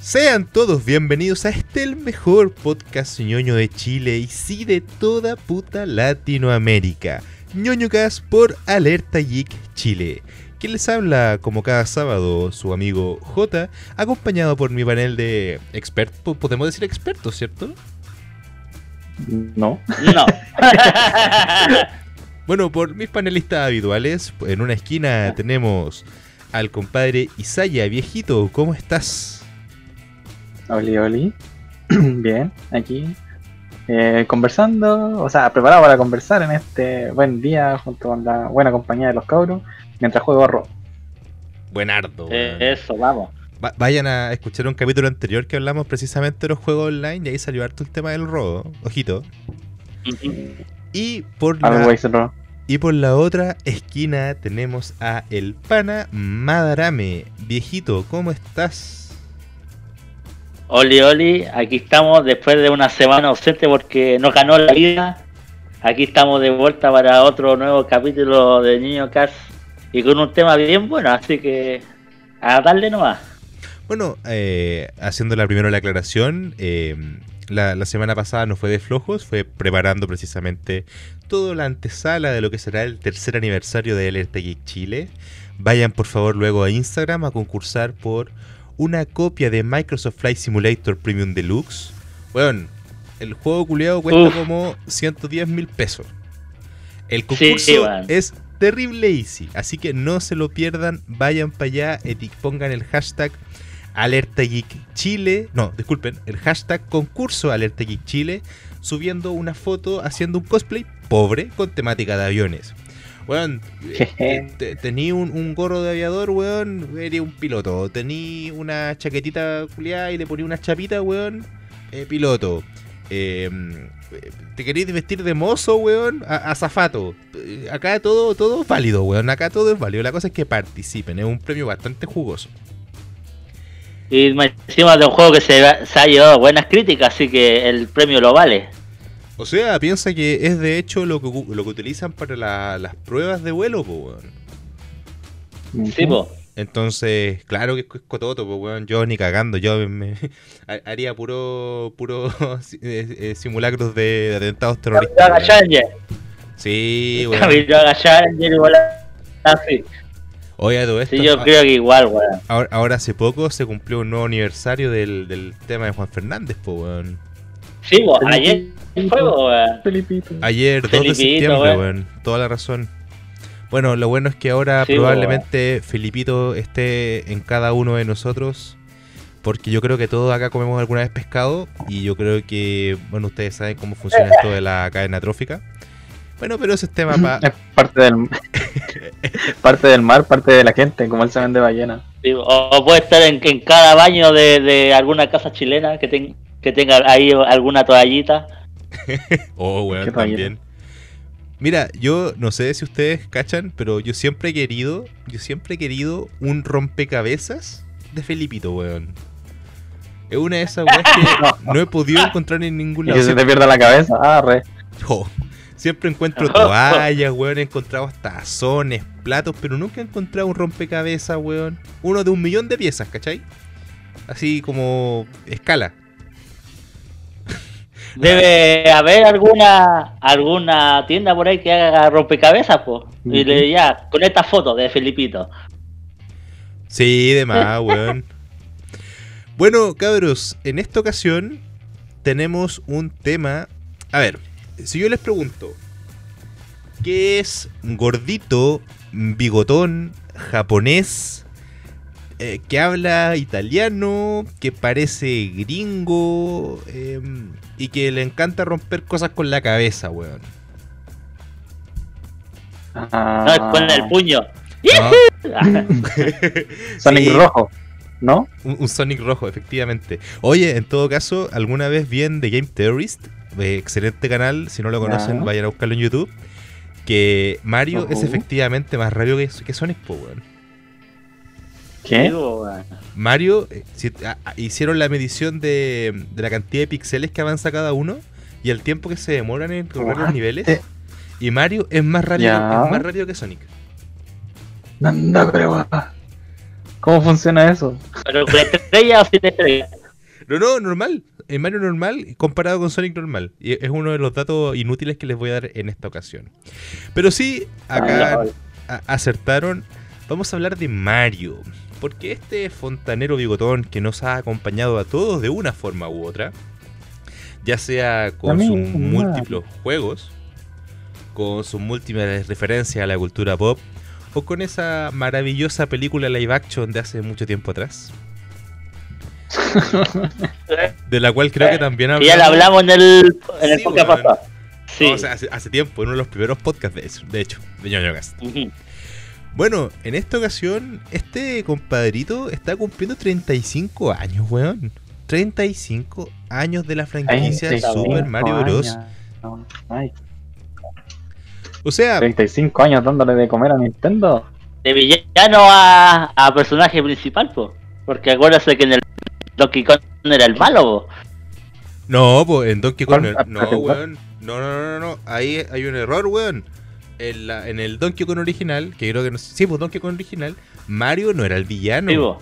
Sean todos bienvenidos a este el mejor podcast ñoño de Chile y sí de toda puta Latinoamérica. ñoñocast por Alerta Geek Chile. Quien les habla como cada sábado su amigo J, acompañado por mi panel de expertos, podemos decir expertos, ¿cierto? No. No. Bueno, por mis panelistas habituales, en una esquina tenemos al compadre Isaya, viejito, ¿cómo estás? Oli, oli. Bien, aquí. eh, conversando, o sea, preparado para conversar en este buen día junto con la buena compañía de los cabros mientras juego a Ro. Buenardo. Eh. Eso, vamos. Va- vayan a escuchar un capítulo anterior que hablamos precisamente de los juegos online y ahí salió harto el tema del robo, ojito. Y por la, y por la otra esquina tenemos a el pana Madarame. Viejito, ¿cómo estás? Oli, Oli, aquí estamos después de una semana ausente porque nos ganó la vida. Aquí estamos de vuelta para otro nuevo capítulo de Niño Cast y con un tema bien bueno, así que a darle nomás. Bueno, eh, haciendo la primera la aclaración, eh, la, semana pasada no fue de flojos, fue preparando precisamente toda la antesala de lo que será el tercer aniversario de Geek Chile. Vayan por favor luego a Instagram a concursar por una copia de Microsoft Flight Simulator Premium Deluxe. Bueno, el juego culiado cuesta Uf. como 110 mil pesos. El concurso weón. es terrible easy, así que no se lo pierdan, vayan para allá, eti- pongan el hashtag Alerta Geek Chile, no, disculpen, el hashtag concurso Alerta Geek Chile, subiendo una foto haciendo un cosplay pobre con temática de aviones. Weón, eh, te- tení un, un gorro de aviador, weón, eres un piloto. Tení una chaquetita culiada y le poní una chapita, weón, eh, piloto. Eh, te queréis vestir de mozo, weón, a- azafato. Acá todo, todo es válido, weón. Acá todo es válido. La cosa es que participen. Es un premio bastante jugoso. Y encima de un juego que se ha llevado buenas críticas, así que el premio lo vale. O sea, piensa que es de hecho lo que, lo que utilizan para la- las pruebas de vuelo, po, weón. Sí, po. Entonces, claro que es cototo, pues, weón. Yo ni cagando, yo me, ha- haría puro, puro eh, eh, simulacros de, de atentados terroristas. Weón. Sí, weón. Kamiroaga Challenger igual así. Oye, todo esto. Sí, yo creo que igual, weón. ahora, ahora hace poco se cumplió un nuevo aniversario del, del tema de Juan Fernández, pues, weón. Sí, po, ayer fue, po, weón. Felipito. Ayer, 2 de Felipito, septiembre, weón. weón. Toda la razón. Bueno, lo bueno es que ahora Sí, probablemente Felipito esté en cada uno de nosotros. Porque yo creo que todos acá comemos alguna vez pescado. Y yo creo que, bueno, ustedes saben cómo funciona esto de la cadena trófica. Bueno, pero ese es tema para. Es parte del parte del mar, parte de la gente, como el semen de ballena. Sí, o, o puede estar en, en cada baño de, de alguna casa chilena que, ten- que tenga ahí alguna toallita. Oh, weón, también. Mira, yo no sé si ustedes cachan, pero yo siempre he querido, yo siempre he querido un rompecabezas de Felipito, weón. Es una de esas weas que no he podido encontrar en ningún Y lado. que se te pierda la cabeza. Ah, re. Oh, siempre encuentro toallas, weón, he encontrado tazones, platos, pero nunca he encontrado un rompecabezas, weón. Uno de un millón de piezas, ¿cachai? Así como escala. Debe haber alguna alguna tienda por ahí que haga rompecabezas, pues. Y le ya, con esta foto de Felipito. Sí, de más, weón. Bueno, cabros, en esta ocasión tenemos un tema. A ver, si yo les pregunto, ¿qué es gordito, bigotón, japonés, eh, que habla italiano, que parece gringo eh, y que le encanta romper cosas con la cabeza, weón? Ah, No, es con el puño. No, Sonic Sí. rojo, ¿no? Un, un Sonic rojo, efectivamente. Oye, en todo caso, alguna vez vi en The Game Theorist, eh, excelente canal, si no lo conocen, Ya. vayan a buscarlo en YouTube, que Mario es efectivamente más rápido que, que Sonic, po, weón. Mario, eh, si- ah, ah, hicieron la medición de, de la cantidad de píxeles que avanza cada uno y el tiempo que se demoran en correr los What? niveles. Y Mario es más rápido, es más rápido que Sonic. Anda, pero, ah. ¿Cómo funciona eso? Pero con estrella o sin estrella. No, no, normal. En Mario normal comparado con Sonic normal. Y es uno de los datos inútiles que les voy a dar en esta ocasión. Pero sí, acá a- acertaron. Vamos a hablar de Mario. Porque este fontanero bigotón que nos ha acompañado a todos de una forma u otra, ya sea con sus múltiples juegos, con sus múltiples referencias a la cultura pop, o con esa maravillosa película live action de hace mucho tiempo atrás, de la cual creo que también Y ya lo hablamos en el, en el Sí, podcast pasado. Sí. No, o sea, hace, hace tiempo, en uno de los primeros podcasts de, eso, de hecho, de ñoño Cast. Ujú. Bueno, en esta ocasión, este compadrito está cumpliendo 35 años, weón. 35 años de la franquicia 35 Super Mario Bros. años. No, ay, O sea, 35 años dándole de comer a Nintendo. De villano a, a personaje principal, po. Porque acuérdate que en el Donkey Kong era el malo, po. no, pues en Donkey Kong, no, weón. No, no, no, no, no. Ahí hay un error, weón. En, la- en el Donkey Kong original, que creo que no Sí, pues Donkey Kong original, Mario no era el villano.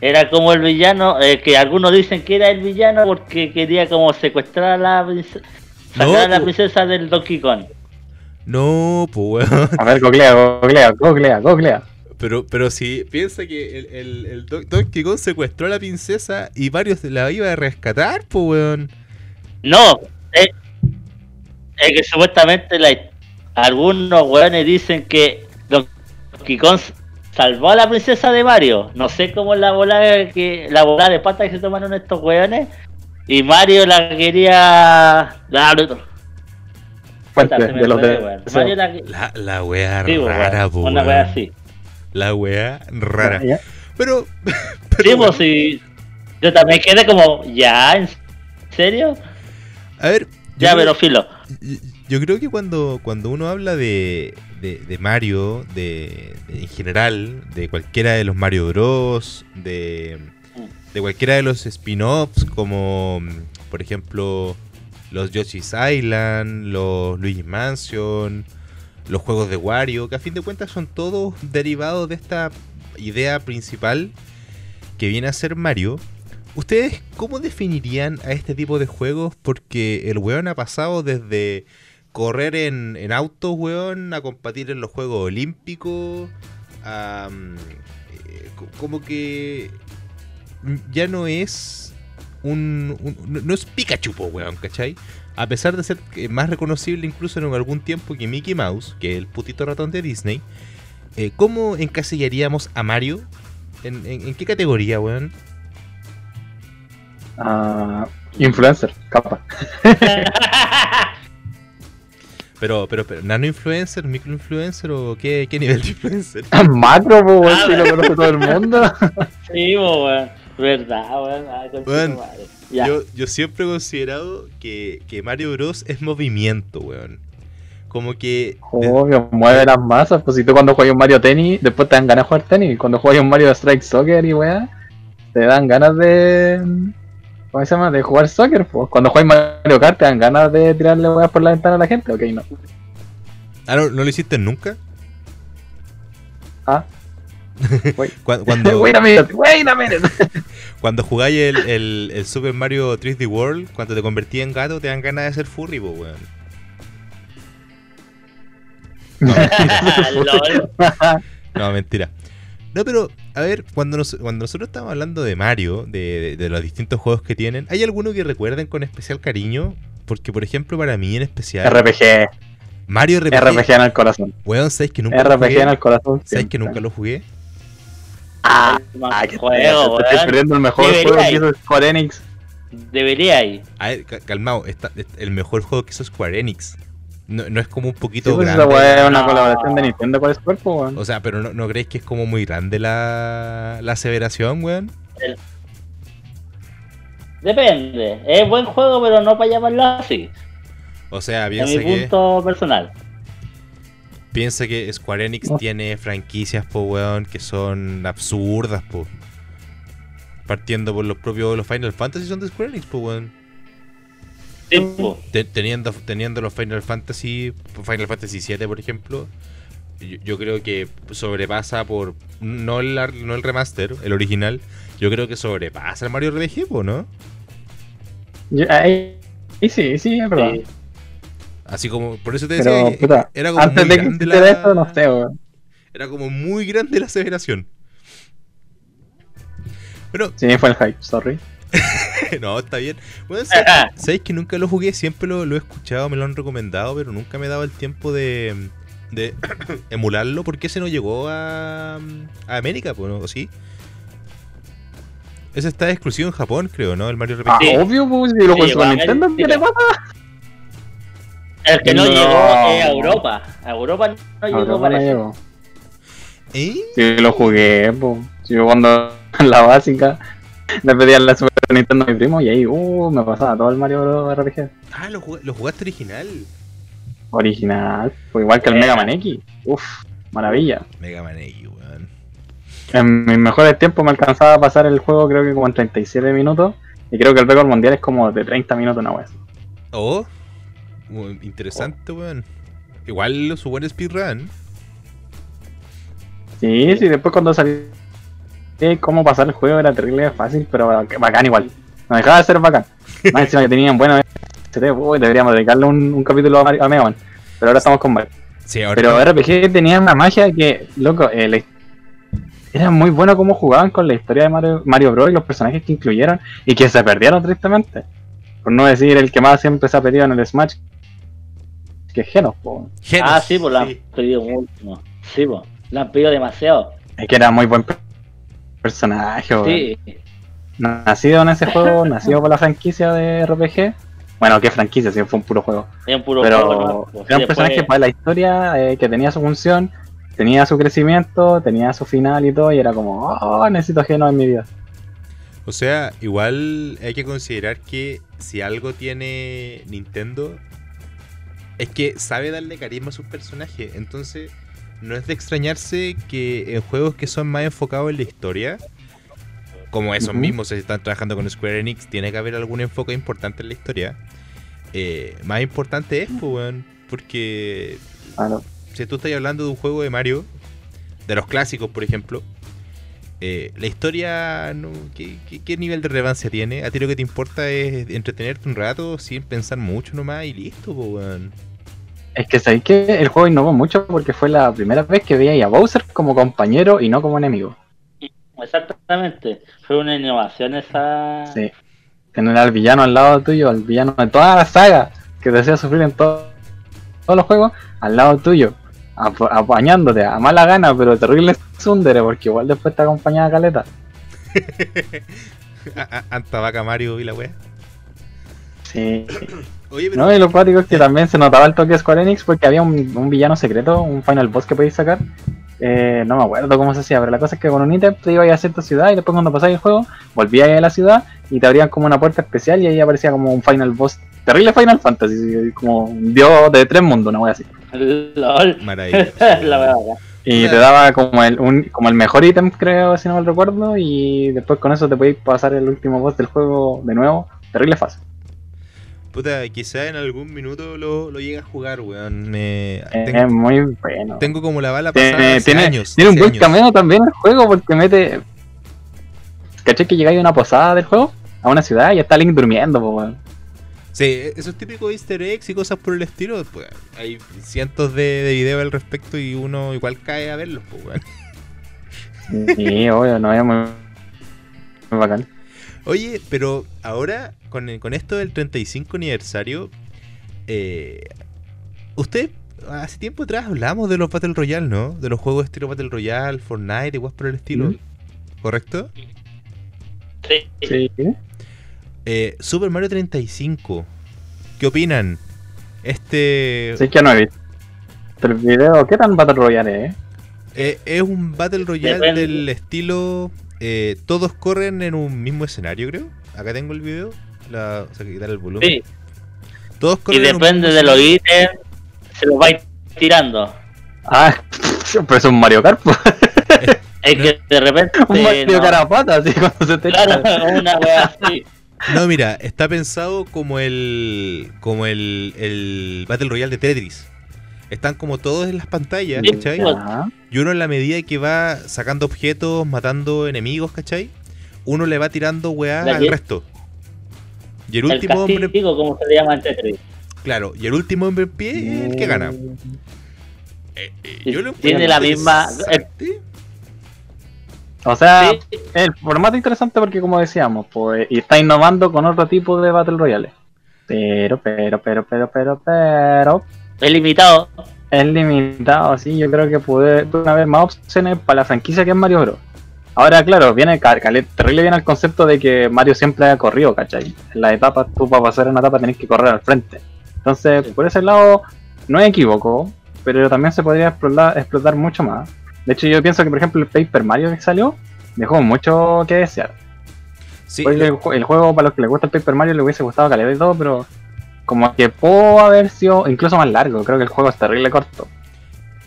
Era como el villano, eh, que algunos dicen que era el villano porque quería como secuestrar a la princesa, No, sacar a la po. princesa del Donkey Kong. No, pues weón. A ver, googlea, googlea, googlea, googlea. Pero, pero si piensa que el, el, el Don- Donkey Kong secuestró a la princesa y varios la iba a rescatar, pues weón. No, es, es que supuestamente la, algunos weones dicen que Donkey Kong salvó a la princesa de Mario. No sé cómo es la bola que la bola de pata que se tomaron estos weones. Y Mario la quería. De los de. weón. Mario la que- La, la wea Sí, rara, weón, pues Una wea así. La wea rara. Ya. Pero, Sí, pero pues sí. Yo también quedé como, ¿ya? ¿En serio? a ver, Ya, pero filo. Yo creo que cuando, cuando uno habla de, de, Mario, de, en general, de cualquiera de los Mario Bros, de, de cualquiera de los spin-offs, como por ejemplo los Yoshi's Island, los Luigi Mansion, los juegos de Wario, que a fin de cuentas son todos derivados de esta idea principal que viene a ser Mario. ¿Ustedes cómo definirían a este tipo de juegos? Porque el weón ha pasado desde correr en, en autos, weón, a competir en los Juegos Olímpicos, a, mm, eh, co- como que ya no es un, no- es Pikachu, weón, ¿cachai? A pesar de ser eh, más reconocible incluso en algún tiempo que Mickey Mouse, que es el putito ratón de Disney, eh, ¿cómo encasillaríamos a Mario? ¿En, en- en qué categoría, weón? Ah, influencer, capa. Pero, pero, pero, ¿nano influencer, micro influencer o qué, qué nivel de influencer? Macro, po, weón, Ah, si lo conoce todo el mundo. Sí, weón. Verdad, weón. Ay. Yo, yo siempre he considerado que, que Mario Bros es movimiento, weón. Como que... Obvio, mueve las masas. Pues si tú cuando juegas un Mario Tennis, después te dan ganas de jugar tenis. Cuando juegas un Mario Strike Soccer y weá, te dan ganas de. ¿Cómo se llama? De jugar soccer. Pues cuando juegas Mario Kart, te dan ganas de tirarle weá por la ventana a la gente. Ok, no. Ah, ¿no, no lo hiciste nunca? Ah, Cuando, wait a minute, wait a minute. cuando jugáis el, el, el Super Mario 3D World, cuando te convertí en gato, te dan ganas de ser furry, po, weón. No, mentira. Lol. No, mentira. No, pero, a ver, cuando, nos- cuando nosotros estamos hablando de Mario, de, de- de los distintos juegos que tienen, ¿hay alguno que recuerden con especial cariño? Porque, por ejemplo, para mí en especial, RPG, Mario RPG, RPG en el corazón. weón, ¿sabes que nunca lo RPG jugué? en el corazón. ¿Sabes que nunca lo jugué? Ah, ah, te, juego, te estoy weón. perdiendo el mejor Debería juego que hizo Square Enix. Debería ir. A ver, ca- calmado, está, el mejor juego que hizo Square Enix. No, no es como un Sí, poquito pues grande. es una No. colaboración de Nintendo con Square, pues, weón. O sea, pero no, ¿no creéis que es como muy grande la, la aseveración, weón? Depende. Es buen juego, pero no para llamarlo así. O sea, En piensa mi que, punto personal. piensa que Square Enix No. tiene franquicias, po, weón, que son absurdas, po. Partiendo por los propios los Final Fantasy son de Square Enix, po, weón. Te- teniendo, teniendo los Final Fantasy, Final Fantasy 7, por ejemplo, yo, yo creo que sobrepasa por. No el, ar- no el remaster, el original. Yo creo que sobrepasa el Mario RPG, ¿no? Yo- ahí, ahí sí, sí, es verdad. Sí. Así como. Por eso te decía Pero, puta, era como antes muy de que grande la- esto, no sé. Era como muy grande la aseveración. Pero, Sí, fue el hype, sorry. no, está bien. Bueno, ¿sabes, sabéis que nunca lo jugué? Siempre lo, lo he escuchado, me lo han recomendado, pero nunca me he dado el tiempo de, de emularlo. ¿Por qué ese no llegó a, a América? Pues, ¿no? ¿O sí? Ese está exclusivo en Japón, creo, ¿no? El Mario RPG. Ah, Sí. obvio, pues, si lo Sí, con Super igual, Nintendo, ¿qué te pasa? El que no, No. llegó es a Europa. A Europa no llegó, no parece. llegó. ¿Eh? Sí, lo jugué, pues. Si yo cuando en la básica le pedía la Super Nintendo a mi primo y ahí, uh, me pasaba todo el Mario Bros. RPG. Ah, lo, jug- lo jugaste original. Original, pues igual que el Eh. Mega Man X. Uf, maravilla. Mega Man X, weón. En mis mejores tiempos me alcanzaba a pasar el juego, creo que como en 37 minutos. Y creo que el récord mundial es como de 30 minutos una vez. Oh, interesante, weón. Igual su buen speedrun. Sí, sí, después cuando salí cómo pasar el juego era terrible fácil, pero bacán igual. No dejaba de ser bacán. Más encima que tenían buenos uy, deberíamos dedicarle un, un capítulo a, Mario- a Mega Man. Pero ahora estamos con Mario. Sí, ahora. Pero RPG tenía una magia que, loco, eh, la- era muy bueno cómo jugaban con la historia de Mario, Mario Bros. y los personajes que incluyeron y que se perdieron tristemente. Por no decir el que más siempre se ha perdido en el Smash, que es Genos, po. Genos, Ah, sí, pues la han pedido mucho. Sí, pues. La han pedido demasiado. Es que era muy buen personaje. Sí. Nacido en ese juego, nacido por la franquicia de RPG. Bueno, ¿qué franquicia? Si fue un puro juego. Un puro Pero juego, ¿no? Pues, era un después- personaje para la historia eh, que tenía su función, tenía su crecimiento, tenía su final y todo, y era como, oh, necesito Genos en mi vida. O sea, igual hay que considerar que si algo tiene Nintendo es que sabe darle carisma a sus personajes. Entonces, no es de extrañarse que en juegos que son más enfocados en la historia, como esos mismos, si están trabajando con Square Enix, tiene que haber algún enfoque importante en la historia. Eh, más importante es, pues, weón, porque Claro. si tú estás hablando de un juego de Mario, de los clásicos, por ejemplo, eh, la historia, no, ¿qué, qué, qué nivel de relevancia tiene? A ti lo que te importa es entretenerte un rato sin pensar mucho nomás y listo, weón. Es que sabéis que el juego innovó mucho porque fue la primera vez que veía a Bowser como compañero y no como enemigo. Exactamente. Fue una innovación esa. Sí. Tener al villano al lado tuyo, al villano de toda la saga que te hacía sufrir en todo- todos los juegos, al lado tuyo, ap- apañándote a mala gana, pero terrible tsundere, porque igual después te acompañaba Caleta. A- a- Anta vaca Mario y la wea. Sí. Oye, pero. No, y lo cuático es que también se notaba el toque de Square Enix porque había un, un villano secreto, un final boss que podéis sacar. Eh, no me acuerdo cómo se hacía, pero la cosa es que con un ítem te ibas a cierta ciudad y después cuando pasáis el juego, volvías a la ciudad y te abrían como una puerta especial y ahí aparecía como un final boss. Terrible Final Fantasy, como un dios de tres mundos, una wea así. LOL. Maravilloso. La verdad. Y te daba como el, un, como el mejor ítem, creo, si no mal recuerdo, y después con eso te podéis pasar el último boss del juego de nuevo. Terrible fácil. Puta, quizá en algún minuto lo, lo llegue a jugar, weón. Me- Es tengo, muy bueno. tengo como la bala pasada Tiene, hace tiene, años. tiene un buen cameo también el juego porque mete. ¿Cachai que llegáis a una posada del juego? A una ciudad y está Link durmiendo, po, weón. Sí, esos típicos easter eggs y cosas por el estilo, pues hay cientos de, de videos al respecto y uno igual cae a verlos, pues, weón. Sí, obvio, no es muy, muy bacán. Oye, pero ahora, con, con esto del 35 aniversario, eh, usted, hace tiempo atrás hablamos de los Battle Royale, ¿no? De los juegos estilo Battle Royale, Fortnite y cosas por el estilo, Mm. ¿correcto? Sí. Sí. Eh, Super Mario 35, ¿qué opinan? Este Sí que no he visto. El video, ¿qué tan Battle Royale es? eh, es un Battle Royale Depende. del estilo... eh, todos corren en un mismo escenario, creo. Acá tengo el video. La, o sea, que quitar el volumen. Sí. Todos Y corren en un depende de los ítems, se los vais tirando. Ah, pero es un Mario Kart. Es que de repente. un Mario no. Kart a pata, así cuando se te Claro, una wea así. No, mira, está pensado como el como el, el Battle Royale de Tetris. Están como todos en las pantallas, ¿cachai? Y uno en la medida que va sacando objetos, matando enemigos, ¿cachai? Uno le va tirando weá al resto. Y el El último hombre, castigo, como se le llama en Tetris. claro, y el último hombre en pie es el que gana. Eh, eh, Sí, yo lo tiene la misma-. O sea, Sí, el formato interesante porque como decíamos, pues, y está innovando con otro tipo de Battle Royale. Pero, pero, pero, pero, pero, pero, es limitado. es limitado, sí, yo creo que puede, pueden haber más opciones para la franquicia que es Mario Bros. Ahora, claro, viene terrible bien el concepto de que Mario siempre ha corrido, ¿cachai? En las etapas, tú para pasar una etapa tenés que correr al frente. Entonces, Sí. por ese lado, no me equivoco, pero también se podría explotar, explotar mucho más. De hecho, yo pienso que, por ejemplo, el Paper Mario que salió dejó mucho que desear. Sí, que lo- el, ju- el juego, para los que les gusta el Paper Mario, le hubiese gustado calidad y todo, pero como que pudo haber sido incluso más largo. Creo que el juego es terrible corto.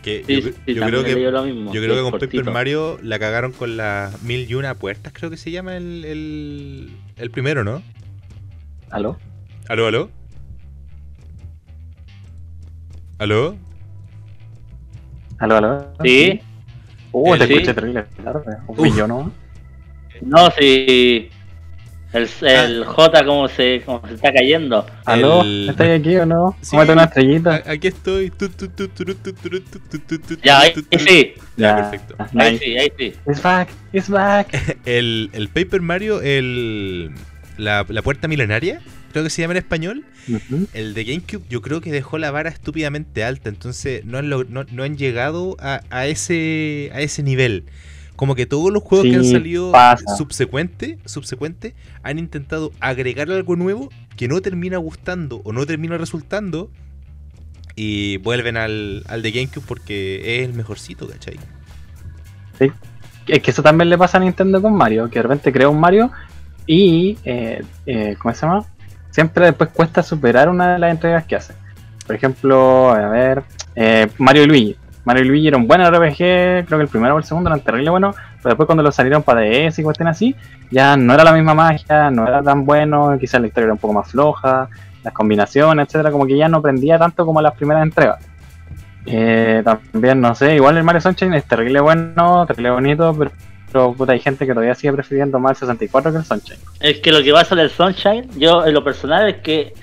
que Sí, yo, sí, yo creo que lo mismo, yo creo que es con cortito. Paper Mario la cagaron con las mil y una puertas, creo que se llama el, el, el primero, ¿no? ¿Aló? ¿Aló, aló? ¿Aló? ¿Aló, aló? Sí, Uh, te Sí. escuché terrible tarde. Un millón, ¿no? no, sí. El, el J como se, como se está cayendo. ¿Aló? El- ¿Estás aquí o no? Sí. Cómete una estrellita. A- Aquí estoy. Tu, tu, tu, turu, tu, turu, tu, tu, tu, tu, Ya, ahí tu, tu, sí, Ya, perfecto. ahí sí, ahí sí. It's back, it's back. El, el Paper Mario, el, la, la puerta milenaria, creo que se llama en español. El de GameCube yo creo que dejó la vara estúpidamente alta, entonces no han, log- no, no han llegado a, a ese, a ese nivel. Como que todos los juegos que han Sí, salido pasa. subsecuente, subsecuente han intentado agregar algo nuevo que no termina gustando o no termina resultando y vuelven al, al de GameCube porque es el mejorcito, ¿cachai? Es que eso también le pasa a Nintendo con Mario, que de repente crea un Mario y, eh, eh, ¿cómo se llama? Siempre después cuesta superar una de las entregas que hace. Por ejemplo, a ver, eh, Mario y Luigi. Mario y Luigi era un buen RPG, creo que el primero o el segundo eran terrible bueno, pero después cuando lo salieron para DS y cuestiones así, ya no era la misma magia, no era tan bueno, quizás la historia era un poco más floja, las combinaciones, etcétera, como que ya no prendía tanto como las primeras entregas. Eh, también, no sé, igual el Mario Sunshine es terrible bueno, terrible bonito, pero, puta, hay gente que todavía sigue prefiriendo más el 64 que el Sunshine. Es que lo que pasa en el Sunshine, yo en lo personal es que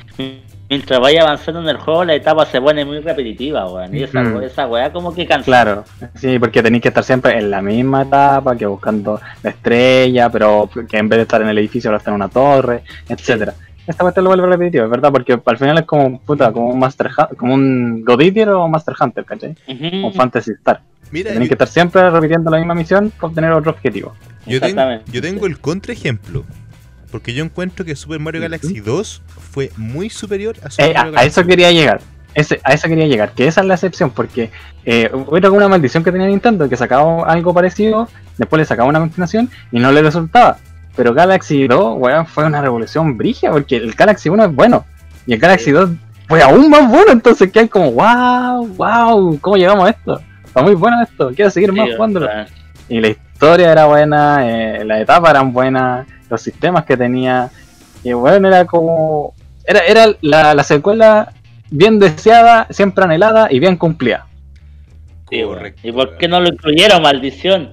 mientras vaya avanzando en el juego, la etapa se pone muy repetitiva, weón. Y esa, esa weá como que cansa. Claro, sí, porque tenéis que estar siempre en la misma etapa, que buscando la estrella, pero que en vez de estar en el edificio ahora está en una torre, etcétera. Esta parte lo vuelve repetitivo, es verdad, porque al final es como, puta, como un Master como un God Eater o Master Hunter, ¿cachai? Ujú. O Fantasy Star. Mira, Tenéis yo, que estar siempre repitiendo la misma misión para obtener otro objetivo. yo tengo, yo tengo el contraejemplo. Porque yo encuentro que Super Mario Galaxy 2 fue muy superior a Super Eh, Mario a Galaxy eso quería llegar. Ese, a eso quería llegar, que esa es la excepción, porque eh, era una maldición que tenía Nintendo, que sacaba algo parecido, después le sacaba una continuación y no le resultaba. Pero Galaxy 2, weón, fue una revolución brigia, porque el Galaxy 1 es bueno, y el Galaxy 2 fue aún más bueno, entonces que hay como, wow, wow, ¿cómo llegamos a esto? Está muy bueno esto, quiero seguir más jugándolo. Y la historia era buena, eh, las etapas eran buenas, los sistemas que tenía. Y bueno, era como. Era, era la, la secuela bien deseada, siempre anhelada y bien cumplida. Sí, ¿Y por qué no lo incluyeron, maldición?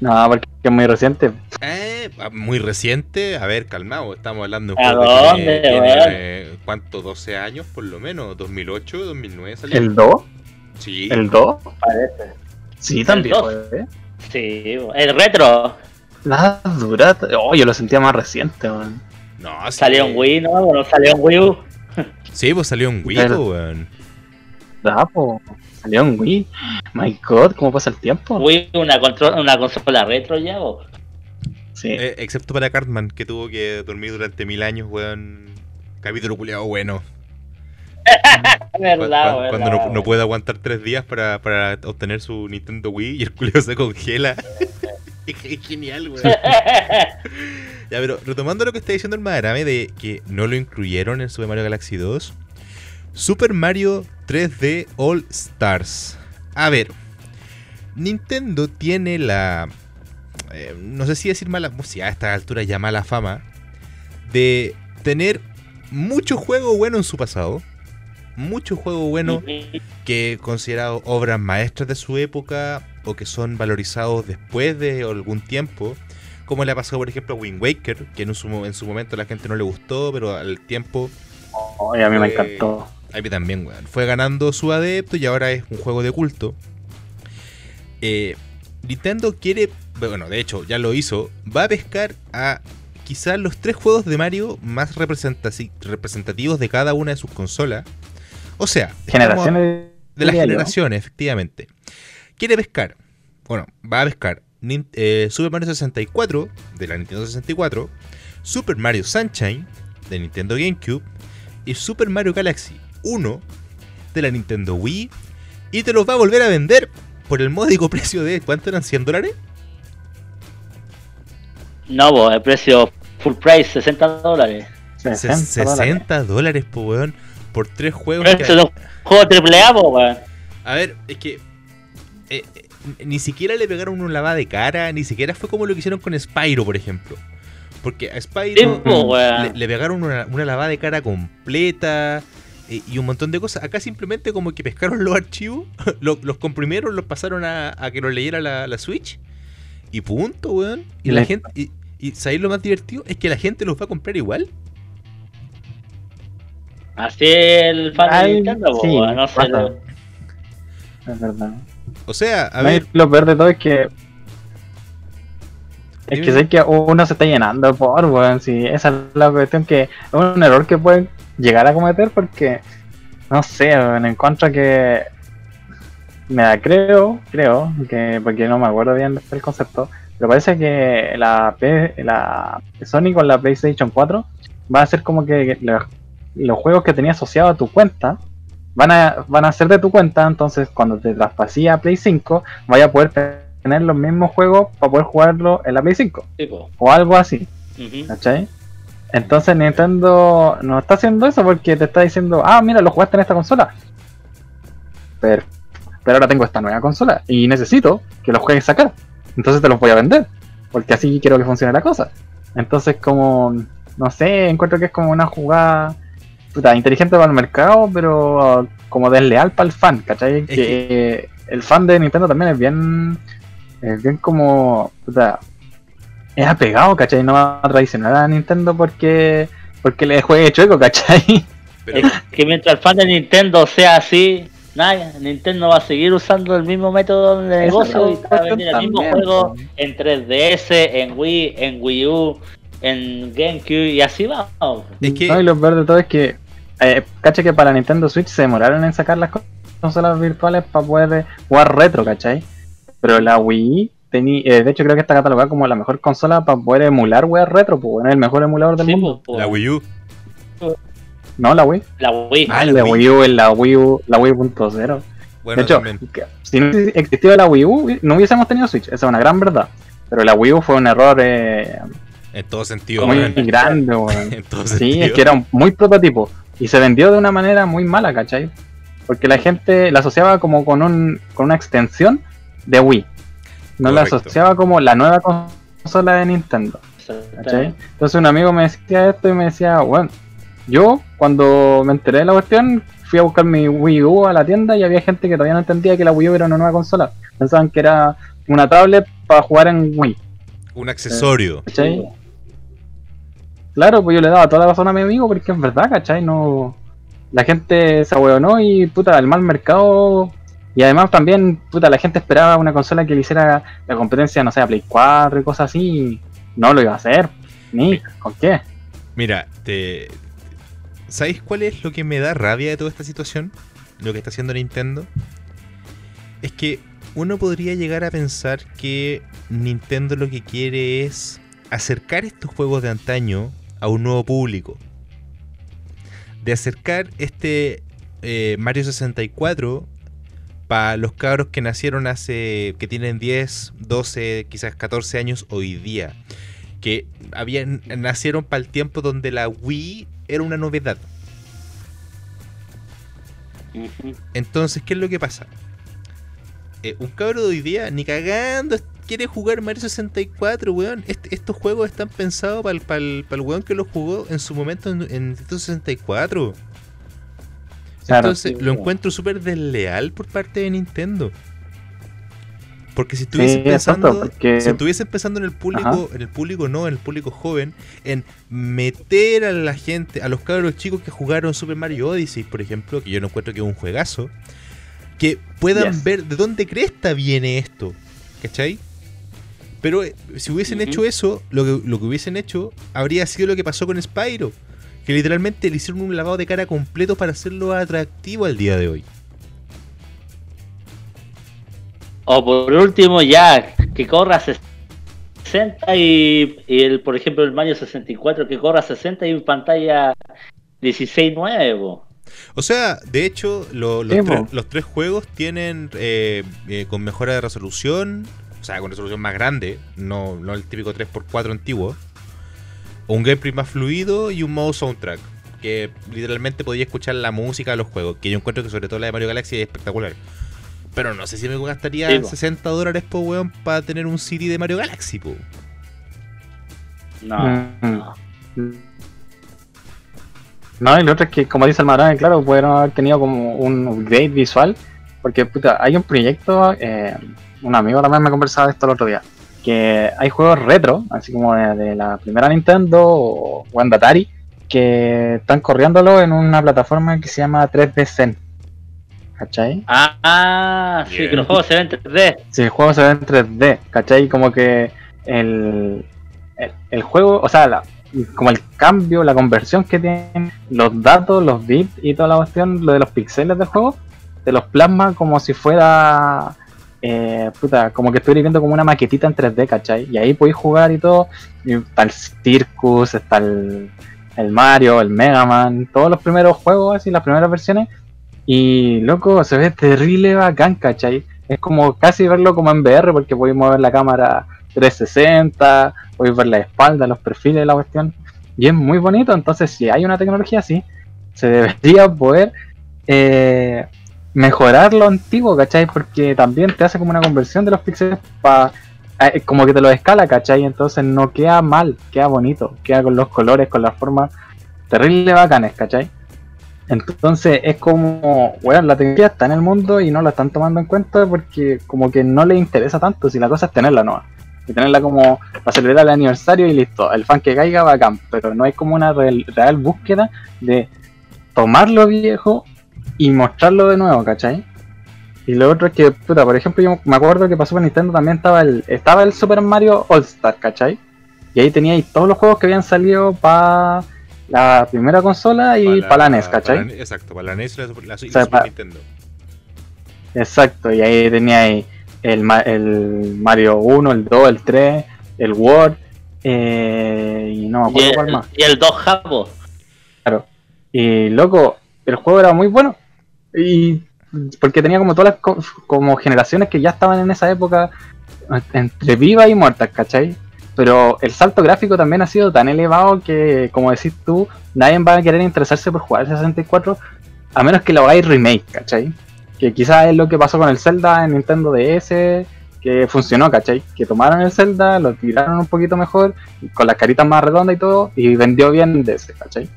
No, porque es muy reciente. Eh, muy reciente, a ver, calmado, estamos hablando de ¿A un juego que dónde, weón? tiene, eh, ¿cuánto? 12 años por lo menos, 2008, 2009 salió. ¿El 2? Sí, ¿El 2? Parece. Sí, también. fue. Sí, el retro. La dura. Oh, yo lo sentía más reciente, man. no, sí, Salió en Wii, ¿no? Bueno, salió en Wii U. Sí, pues salió en Wii, Pero- weón. Da, po. Salió en Wii. My god, ¿cómo pasa el tiempo? Wii una, control, una consola retro ya, o. Sí. Eh, excepto para Cartman, que tuvo que dormir durante mil años, weón. Capítulo culiado bueno. Verdad, cuando no, no puede aguantar tres días para, para obtener su Nintendo Wii y el culiado se congela. genial, weón. Ya, pero retomando lo que está diciendo el Madarame de que no lo incluyeron en Super Mario Galaxy 2. Super Mario 3D All Stars. A ver, Nintendo tiene la. eh, no sé si decir mala. Si a esta altura ya mala fama. De tener mucho juego bueno en su pasado. Muchos juegos buenos que considerados obras maestras de su época o que son valorizados después de algún tiempo. Como le ha pasado, por ejemplo, a Wind Waker, que en su, en su momento a la gente no le gustó, pero al tiempo Oye, a mí me Eh, encantó. A mí también, weón. Fue ganando su adepto y ahora es un juego de culto. Eh, Nintendo quiere, bueno, de hecho ya lo hizo, va a pescar a quizás los tres juegos de Mario más representativos de cada una de sus consolas. O sea, Generaciones de las generaciones, efectivamente. Quiere pescar, bueno, va a pescar Nin- eh, Super Mario 64 de la Nintendo 64, Super Mario Sunshine de Nintendo GameCube y Super Mario Galaxy 1 de la Nintendo Wii y te los va a volver a vender por el módico precio de ¿cuánto eran? ¿100 dólares? No, pues, el precio full price, 60 dólares. 60 Se- dólares. 60 dólares, po, weón, por tres juegos. Pero que- eso es un juego triple A, weón. A ver, es que eh, eh, ni siquiera le pegaron una lavada de cara, ni siquiera fue como lo que hicieron con Spyro, por ejemplo. Porque a Spyro weón. le, le pegaron una, una lavada de cara completa eh, y un montón de cosas. Acá simplemente como que pescaron los archivos, lo- los comprimieron, los pasaron a, a que los leyera la, la Switch y punto, weón. Y la gente... Y, y ¿sabéis lo más divertido? Es que la gente los va a comprar igual. Así es el fan de Ay, Nintendo, sí. No sé. Es verdad. O sea, a No, ver... Lo peor de todo es que. Es que sé que uno se está llenando por, weón. Sí, esa es la cuestión que es un error que pueden llegar a cometer porque. No sé, weón, encuentro que. Me da, creo, creo, que porque no me acuerdo bien del concepto, pero parece que la, P- la Sony con la PlayStation 4 va a ser como que los, los juegos que tenía asociado a tu cuenta van a, van a ser de tu cuenta, entonces cuando te traspasía a Play 5 vaya a poder tener los mismos juegos para poder jugarlo en la Play 5 Sí, po. o algo así. Entonces Nintendo no está haciendo eso porque te está diciendo, ah, mira, lo jugaste en esta consola. Pero, pero ahora tengo esta nueva consola y necesito que lo juegues acá. Entonces te los voy a vender. Porque así quiero que funcione la cosa. Entonces como, no sé, encuentro que es como una jugada puta, inteligente para el mercado, pero como desleal para el fan, ¿cachai? Que, que- el fan de Nintendo también es bien, es bien como, puta, es apegado, ¿cachai? No va a traicionar a Nintendo porque porque le juegue chueco, ¿cachai? Pero, Es que mientras el fan de Nintendo sea así, nada, Nintendo va a seguir usando el mismo método de negocio y va a vender el mismo juego en 3DS, en Wii, en Wii U, en GameCube y así va. es que... No, y lo peor de todo es que, eh, cacha que para Nintendo Switch se demoraron en sacar las co- consolas virtuales para poder eh, jugar retro, ¿cachai? Pero la Wii, tení- eh, de hecho creo que está catalogada como la mejor consola para poder emular weas retro, pues bueno, el mejor emulador del Sí, mundo. po, La Wii U. No, la Wii. La Wii. Ah, la la Wii U la Wii U, la Wii 1.0. Bueno, de hecho, también. si no existiera la Wii U, no hubiésemos tenido Switch, esa es una gran verdad. Pero la Wii U fue un error eh, En todo sentido, muy grande, weón. En todo Sí, sentido. es que era un- muy prototipo. Y se vendió de una manera muy mala, ¿cachai? Porque la gente la asociaba como con, un, con una extensión de Wii. No la asociaba como la nueva consola de Nintendo. ¿cachai? Entonces un amigo me decía esto y me decía, bueno, yo cuando me enteré de la cuestión fui a buscar mi Wii U a la tienda y había gente que todavía no entendía que la Wii U era una nueva consola. Pensaban que era una tablet para jugar en Wii. Un accesorio. ¿cachai? Claro, pues yo le daba toda la razón a mi amigo porque es verdad, ¿cachai? No... La gente se ahueonó y puta, el mal mercado... Y además también, puta, la gente esperaba una consola que le hiciera la competencia, no sé, a Play 4 y cosas así. y No lo iba a hacer. Ni, ¿con qué? Mira, te... ¿sabéis cuál es lo que me da rabia de toda esta situación? Lo que está haciendo Nintendo. Es que uno podría llegar a pensar que Nintendo lo que quiere es acercar estos juegos de antaño a un nuevo público. De acercar este eh, Mario 64 para los cabros que nacieron hace. que tienen 10, 12, quizás 14 años hoy día. Que habían, nacieron para el tiempo donde la Wii era una novedad. Entonces, ¿qué es lo que pasa? Eh, un cabro de hoy día, ni cagando, quiere jugar Mario 64, weón. Est- estos juegos están pensados para el, weón que los jugó en su momento en, en Nintendo 64. Claro, Entonces sí. lo encuentro súper desleal por parte de Nintendo. Porque si Sí, exacto, pensando, porque- si estuviesen pensando en el público, en el público no, en el público joven, en meter a la gente, a los cabros chicos que jugaron Super Mario Odyssey, por ejemplo, que yo no encuentro que es un juegazo, que puedan Yes. ver de dónde cresta viene esto, ¿cachai? Pero eh, si hubiesen hecho eso, lo que, lo que hubiesen hecho habría sido lo que pasó con Spyro, que literalmente le hicieron un lavado de cara completo para hacerlo atractivo al día de hoy. O por último, ya, que corra 60 y, y el, por ejemplo, el Mario 64 que corra 60 y en pantalla 16.9, po. O sea, de hecho, lo- los, po. los tres juegos tienen eh, eh, con mejora de resolución, o sea, con resolución más grande, no, no el típico 3x4 antiguo, un gameplay más fluido y un modo soundtrack, que literalmente podía escuchar la música de los juegos, que yo encuentro que sobre todo la de Mario Galaxy es espectacular. Pero no sé si me gastaría Sí, po. 60 dólares por weón para tener un CD de Mario Galaxy, po. No. Mm. no. No, y lo otro es que, como dice el Marón, claro, pudieron haber tenido como un upgrade visual, porque puta, hay un proyecto, eh, un amigo también me conversaba de esto el otro día, que hay juegos retro, así como de, de la primera Nintendo o, en Atari, que están corriéndolo en una plataforma que se llama 3D Zen. ¿Cachai? Ah, ah, sí, Bien. que los juegos se ven en 3D. Si el juego se ve en 3D, ¿cachai? Como que el, el, el juego, o sea, la- como el cambio, la conversión que tienen los datos, los bits y toda la cuestión, lo de los píxeles del juego, te los plasma como si fuera, eh, puta, como que estuviera viendo como una maquetita en 3D, ¿cachai? Y ahí podéis jugar y todo, y está el Circus, está el, el Mario, el Mega Man, todos los primeros juegos, así, las primeras versiones, y loco, se ve terrible bacán, ¿cachai? Es como casi verlo como en VR porque podéis mover la cámara 360, podéis ver la espalda, los perfiles, la cuestión. Y es muy bonito, entonces si hay una tecnología así, se debería poder eh, mejorar lo antiguo, ¿cachai? Porque también te hace como una conversión de los píxeles para... como que te lo escala, ¿cachai? Entonces no queda mal, queda bonito, queda con los colores, con las formas terrible bacanes, ¿cachai? Entonces es como, bueno, la tecnología está en el mundo y no la están tomando en cuenta porque como que no les interesa tanto, si la cosa es tenerla nueva. Y tenerla como para celebrar el aniversario y listo, el fan que caiga bacán, pero no hay como una real, real búsqueda de tomar lo viejo y mostrarlo de nuevo, ¿cachai? Y lo otro es que, puta, por ejemplo, yo me acuerdo que para Super Nintendo también estaba el, estaba el Super Mario All Star, ¿cachai? Y ahí teníais todos los juegos que habían salido para la primera consola y para la, NES, ¿cachai? para la- exacto, para la NES y la, Super- la- y sea, Super pa- Nintendo. Exacto, y ahí teníais el, el Mario 1, el 2, el 3, el World, eh, y no me Y acuerdo cuál el, más. y el 2 Japo. Y loco, el juego era muy bueno. Y porque tenía como todas las co- como generaciones que ya estaban en esa época entre vivas y muertas, ¿cachai? Pero el salto gráfico también ha sido tan elevado que, como decís tú, nadie va a querer interesarse por jugar el 64 a menos que lo hagáis remake, ¿cachai? Que quizás es lo que pasó con el Zelda en Nintendo DS, que funcionó, ¿cachai? Que tomaron el Zelda, lo tiraron un poquito mejor, con las caritas más redondas y todo, y vendió bien en DS, ¿cachai?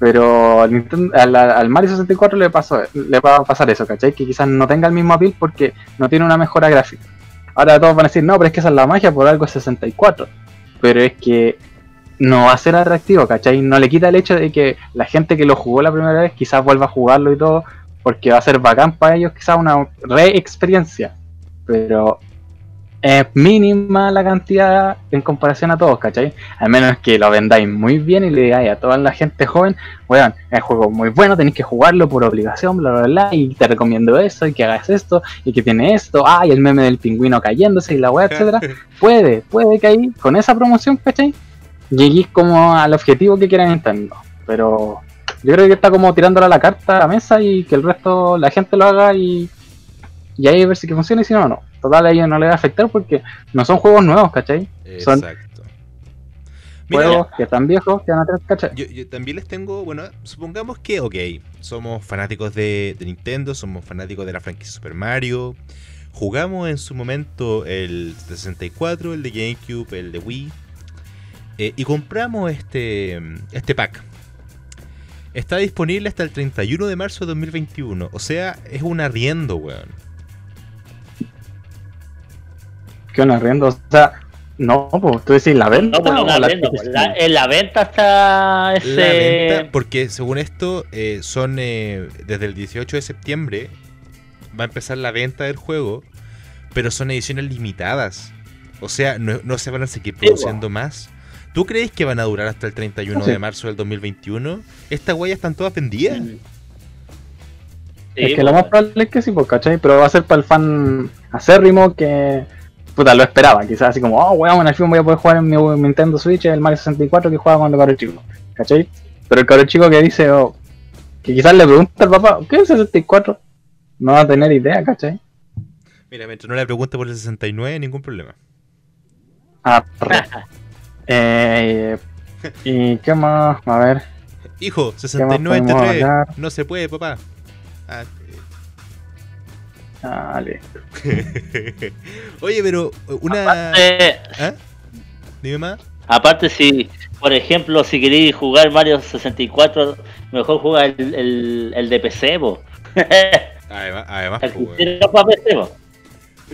Pero al, Nintendo- al, Mario 64 le pasó, le va a pasar eso, ¿cachai? Que quizás no tenga el mismo appeal porque no tiene una mejora gráfica. Ahora todos van a decir, no, pero es que esa es la magia, por algo es 64. Pero es que no va a ser atractivo, ¿cachai? No le quita el hecho de que la gente que lo jugó la primera vez quizás vuelva a jugarlo y todo, porque va a ser bacán para ellos, quizás una re-experiencia. Pero es mínima la cantidad en comparación a todos, ¿cachai? Al menos que lo vendáis muy bien y le digáis a toda la gente joven, weón, es un juego muy bueno, tenéis que jugarlo por obligación, bla, bla, bla, y te recomiendo eso, y que hagas esto, y que tiene esto, ah, y el meme del pingüino cayéndose y la weá, etcétera. Puede, puede que ahí, con esa promoción, ¿cachai? Lleguéis como al objetivo que quiera Nintendo. Pero yo creo que está como tirándola la carta a la mesa y que el resto, la gente lo haga y, y ahí a ver si que funciona y si no, no. Total, a ellos no le va a afectar porque no son juegos nuevos, ¿cachai? Son- Exacto. Mira, Juegos que están viejos, que van a tener, ¿cachai? yo, yo también les tengo, bueno, supongamos que, ok, somos fanáticos de, de Nintendo, somos fanáticos de la franquicia Super Mario, jugamos en su momento el 64, el de GameCube, el de Wii, eh, y compramos este, este pack. Está disponible hasta el 31 de marzo de 2021. O sea, es un arriendo, weón. ¿Qué un arriendo? O sea, no, pues tú decís la venta. No, pues no la pues, adquisición? la- en la venta está ese. La venta, porque según esto, eh, son eh, desde el 18 de septiembre va a empezar la venta del juego, pero son ediciones limitadas. O sea, no, no se van a seguir Sí, produciendo más. ¿Tú crees que van a durar hasta el 31 Sí. de marzo del 2021? ¿Estas huellas están todas vendidas? Sí, es que lo más probable es que sí, pues, ¿cachai? Pero va a ser para el fan acérrimo que. Puta, lo esperaba. Quizás así como, oh, weón, al fin voy a poder jugar en mi Nintendo Switch el Mario 64 que juega cuando cabro chico. ¿cachai? Pero el cabro chico que dice, oh, que quizás le pregunta al papá, ¿qué es 64? No va a tener idea, ¿cachai? Mira, mientras no le pregunte por el 69, ningún problema. Ah, eh, ¿Y qué más? A ver. Hijo, 69 entre podemos 3. hablar? No se puede, papá. Ah, Dale. eh. Oye, pero una... Aparte, ¿Ah? Dime más. aparte, si, por ejemplo, si queréis jugar Mario 64, mejor juega el, el, el de PC, po. Además, además El pues, que para PC.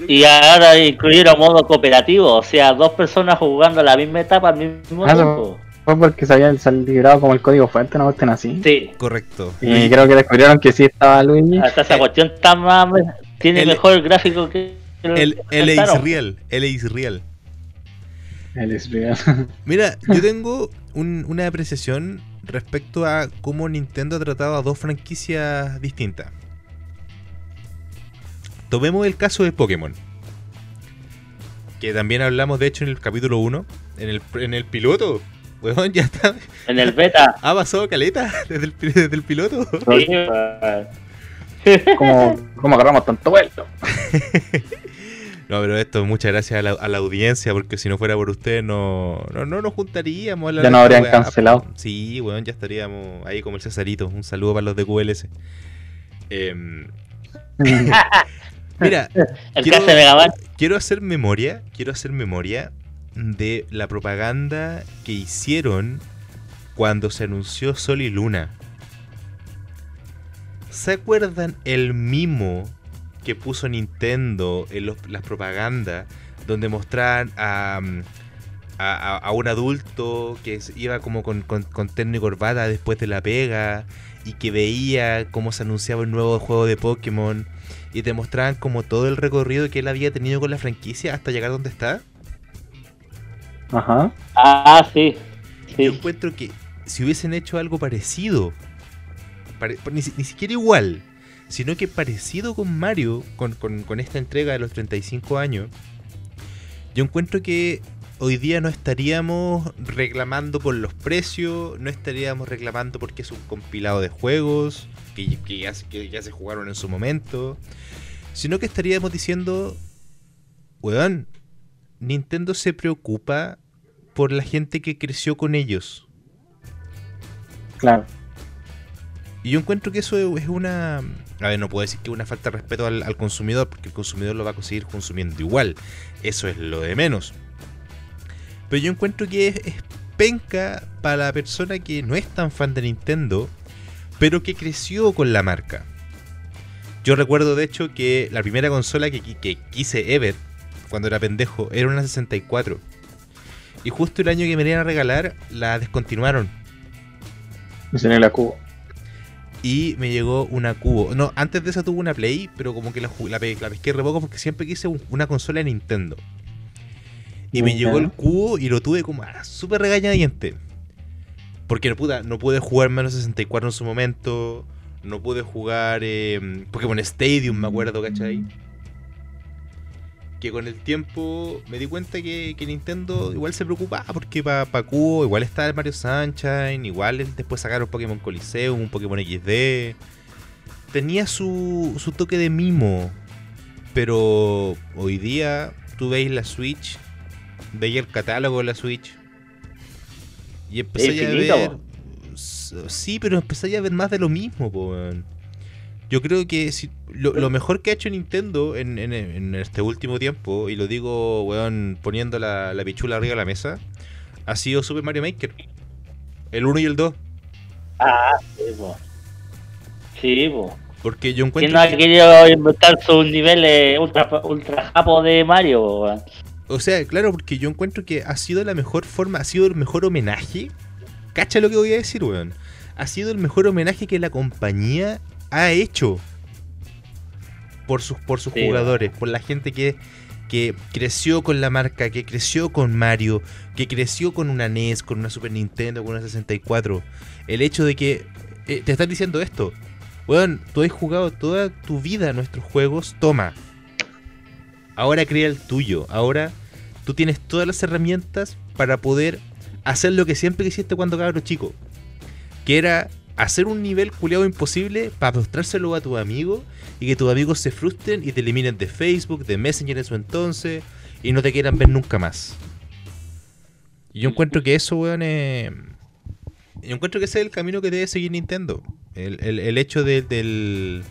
Y ahora incluyeron modo cooperativo, o sea, dos personas jugando la misma etapa al mismo Ah, tiempo. Fue porque se había liberado como el código fuente, no estén así. Sí, correcto. Y creo que descubrieron que sí estaba Luigi. hasta esa cuestión está más. Tiene el- mejor gráfico que. El que LA is presentaron. real. LA is real. Él es real. Mira, yo tengo un- una apreciación respecto a cómo Nintendo ha tratado a dos franquicias distintas. Tomemos el caso de Pokémon. Que también hablamos, de hecho, en el capítulo 1. En el, en el piloto. Weón, ya está. En el beta. Ha pasado caleta desde el, desde el piloto. Sí. como, como agarramos tanto vuelo. No, pero esto, muchas gracias a la, a la audiencia, porque si no fuera por ustedes no, no, no nos juntaríamos. a hablar Ya de nos habrían cancelado. Sí, weón, ya estaríamos ahí como el Cesarito. Un saludo para los de QLS. Em, mira, El Quiero- Megaman. quiero hacer memoria, quiero hacer memoria de la propaganda que hicieron cuando se anunció Sol y Luna. ¿Se acuerdan el mimo que puso Nintendo en los- las propagandas donde mostraban a, mm, a, un adulto que se- iba como con, con, con terno y corbata después de la pega y que veía cómo se anunciaba el nuevo juego de Pokémon y te mostraban como todo el recorrido que él había tenido con la franquicia hasta llegar donde está? Ajá. Ah, sí. Yo Sí. encuentro que si hubiesen hecho algo parecido, pare- ni, ni siquiera igual, sino que parecido con Mario, con, con- esta entrega de los 35 años, yo encuentro que hoy día no estaríamos reclamando por los precios, no estaríamos reclamando porque es un compilado de juegos que, ya, que ya se jugaron en su momento, sino que estaríamos diciendo, weón, Nintendo se preocupa por la gente que creció con ellos. Claro. Y yo encuentro que eso es una... A ver, no puedo decir que es una falta de respeto al, consumidor, porque el consumidor lo va a seguir consumiendo igual. Eso es lo de menos. Pero yo encuentro que es, penca para la persona que no es tan fan de Nintendo, pero que creció con la marca. Yo recuerdo de hecho que la primera consola que, que quise ever, cuando era pendejo, era una 64. Y justo el año que me iban a regalar, la descontinuaron. Se la cubo. Y me llegó una cubo. No, antes de esa tuve una Play, pero como que la, la, la pesqué re poco porque siempre quise un- una consola de Nintendo. Y me llegó el cubo y lo tuve como a súper regañadiente. Porque puta, no pude jugar menos 64 en su momento. No pude jugar eh, Pokémon Stadium, me acuerdo, ¿cachai? Que con el tiempo me di cuenta que, que Nintendo igual se preocupaba porque para pa Cubo igual estaba el Mario Sunshine, igual después sacaron Pokémon Coliseum, un Pokémon XD. Tenía su, su toque de mimo, pero hoy día tú veis la Switch, veis el catálogo de la Switch y empezáis a ver... Sí, pero empezáis a ver más de lo mismo, po. Yo creo que si, lo, lo mejor que ha hecho Nintendo en, en- en este último tiempo, y lo digo, weón, poniendo la, la pichula arriba de la mesa, ha sido Super Mario Maker. El 1 y el 2. Ah, sí, po. Sí, po. Porque yo ¿Quién encuentro. no ha que- querido inventar sus niveles ultra, ultra japo de Mario, weón? o sea, claro, porque yo encuentro que ha sido la mejor forma, ha sido el mejor homenaje. Cacha lo que voy a decir, weón. Ha sido el mejor homenaje que la compañía ha hecho por sus, por sus Sí, jugadores, por la gente que, que creció con la marca, que creció con Mario, que creció con una NES, con una Super Nintendo, con una 64. El hecho de que eh, te están diciendo esto, weón, tú has jugado toda tu vida nuestros juegos, toma. Ahora crea el tuyo, ahora tú tienes todas las herramientas para poder hacer lo que siempre quisiste cuando cabro chico. Que era hacer un nivel culiado imposible para mostrárselo a tus amigos y que tus amigos se frustren y te eliminen de Facebook, de Messenger en su entonces y no te quieran ver nunca más. Y yo encuentro que eso, weón, es... Yo encuentro que ese es el camino que debe seguir Nintendo. El, el- el hecho de- del,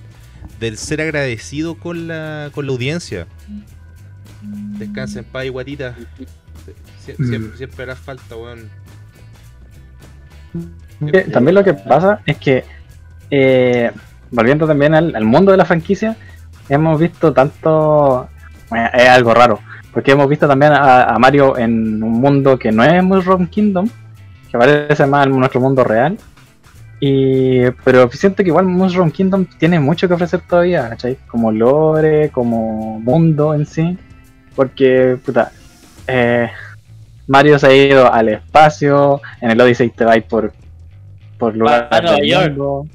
del ser agradecido con la, con la audiencia. Descansa en paz, guatita. Sie- Mm. Siempre, siempre hará falta, weón. También lo que pasa es que, eh, volviendo también al, al mundo de la franquicia, hemos visto tanto. bueno, es algo raro, porque hemos visto también a, a Mario en un mundo que no es Mushroom Kingdom, que parece más en nuestro mundo real. Y, pero siento que igual Mushroom Kingdom tiene mucho que ofrecer todavía, ¿cachai? Como lore, como mundo en sí. Porque, puta, eh, Mario se ha ido al espacio, en el Odyssey te va a ir por, por lugares a Nueva York. mundo,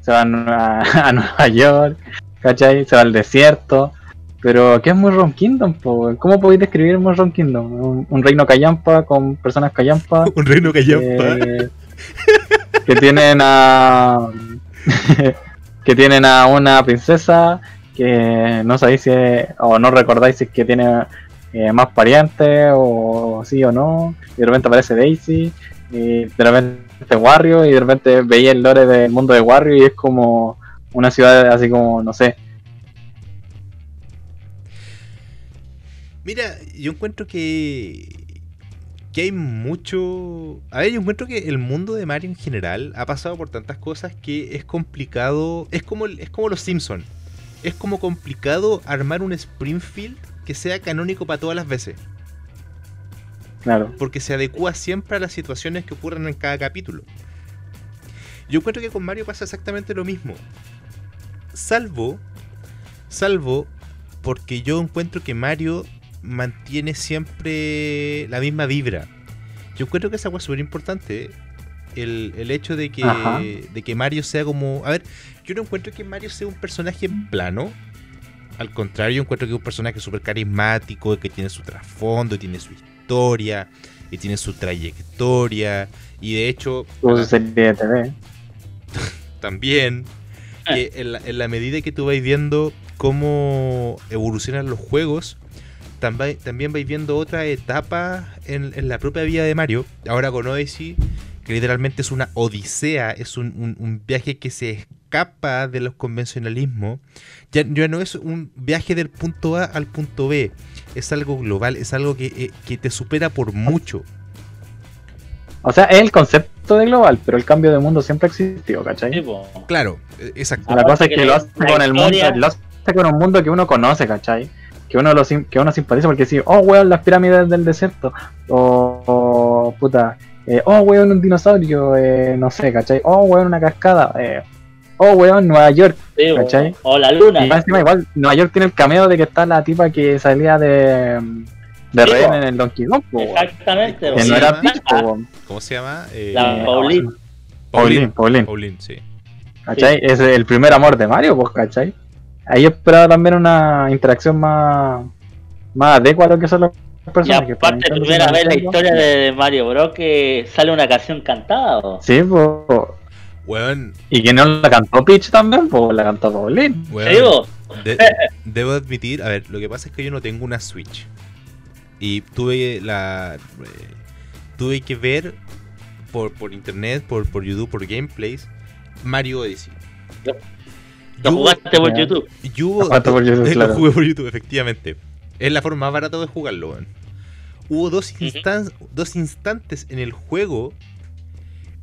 se va a, Nueva- a Nueva York, ¿cachai? Se va al desierto. Pero, ¿qué es Mushroom Kingdom? po? ¿Cómo podéis describir Mushroom Kingdom? Un, un reino callampa con personas callampa. Un reino que eh, que tienen a. que tienen a una princesa que no sabéis si es- o no recordáis si es que tiene eh, más parientes o sí o no. Y de repente aparece Daisy, y de repente Wario, y de repente veía el lore del mundo de Wario y es como una ciudad así como, no sé. Mira, yo encuentro que. que hay mucho. A ver, yo encuentro que el mundo de Mario en general ha pasado por tantas cosas que es complicado. Es como, es como los Simpsons. Es como complicado armar un Springfield que sea canónico para todas las veces. Claro. Porque se adecua siempre a las situaciones que ocurren en cada capítulo. Yo encuentro que con Mario pasa exactamente lo mismo. Salvo. Salvo. Porque yo encuentro que Mario mantiene siempre la misma vibra. Yo encuentro que esa es súper importante. ¿eh? El, el hecho de que, Ajá. de que Mario sea como. A ver, yo no encuentro que Mario sea un personaje en plano. Al contrario, yo encuentro que es un personaje súper carismático, que tiene su trasfondo, tiene su historia, y tiene su trayectoria. Y de hecho, Tuvo su serie de TV. también, que en la, en la medida que tú vais viendo cómo evolucionan los juegos, también, también vais viendo otra etapa en, en la propia vida de Mario. Ahora con Odyssey, que literalmente es una odisea, es un, un- un viaje que se escapa de los convencionalismos. Ya, ya no es un viaje del punto A al punto B, es algo global, es algo que, eh, que te supera por mucho. O sea, es el concepto de global, pero el cambio de mundo siempre ha existido, ¿cachai? Sí. Claro, eh, exacto. La cosa es que lo hace con el mundo, lo hace con un mundo que uno conoce, ¿cachai? Que uno lo que uno simpatiza porque si, oh weón, las pirámides del desierto, o, o, puta, eh, oh weón, un dinosaurio, eh, no sé, ¿cachai? Oh weón, una cascada, eh, oh weón, Nueva York, Sí. ¿Cachai? O la luna. y más encima igual, Nueva York tiene el cameo de que está la tipa que salía de, de Sí, rehén en el Donkey Kong. Exactamente. Que no era weón. ¿Cómo se llama? Eh, La Pauline. Pauline, Pauline. Pauline, sí. ¿Cachai? Es el primer amor de Mario, pues, ¿cachai? Ahí yo esperaba también una interacción más, más adecuada a lo que son los Y personajes. aparte, pero Nintendo primera vez la historia de Mario Bros. que sale una canción cantada. po. Sí, pues. Weón, Y que no la cantó Peach también, pues la cantó Pauline. weón. De- debo admitir, a ver, lo que pasa es que yo no tengo una Switch. Y tuve la. eh, tuve que ver por, por internet, por, por YouTube, por gameplays, Mario Odyssey. Lo- jugaste por. YouTube. y hubo- Lo jugaste por YouTube, lo claro. jugué por YouTube, efectivamente. Es la forma más barata de jugarlo, weón. Hubo dos instantes en el juego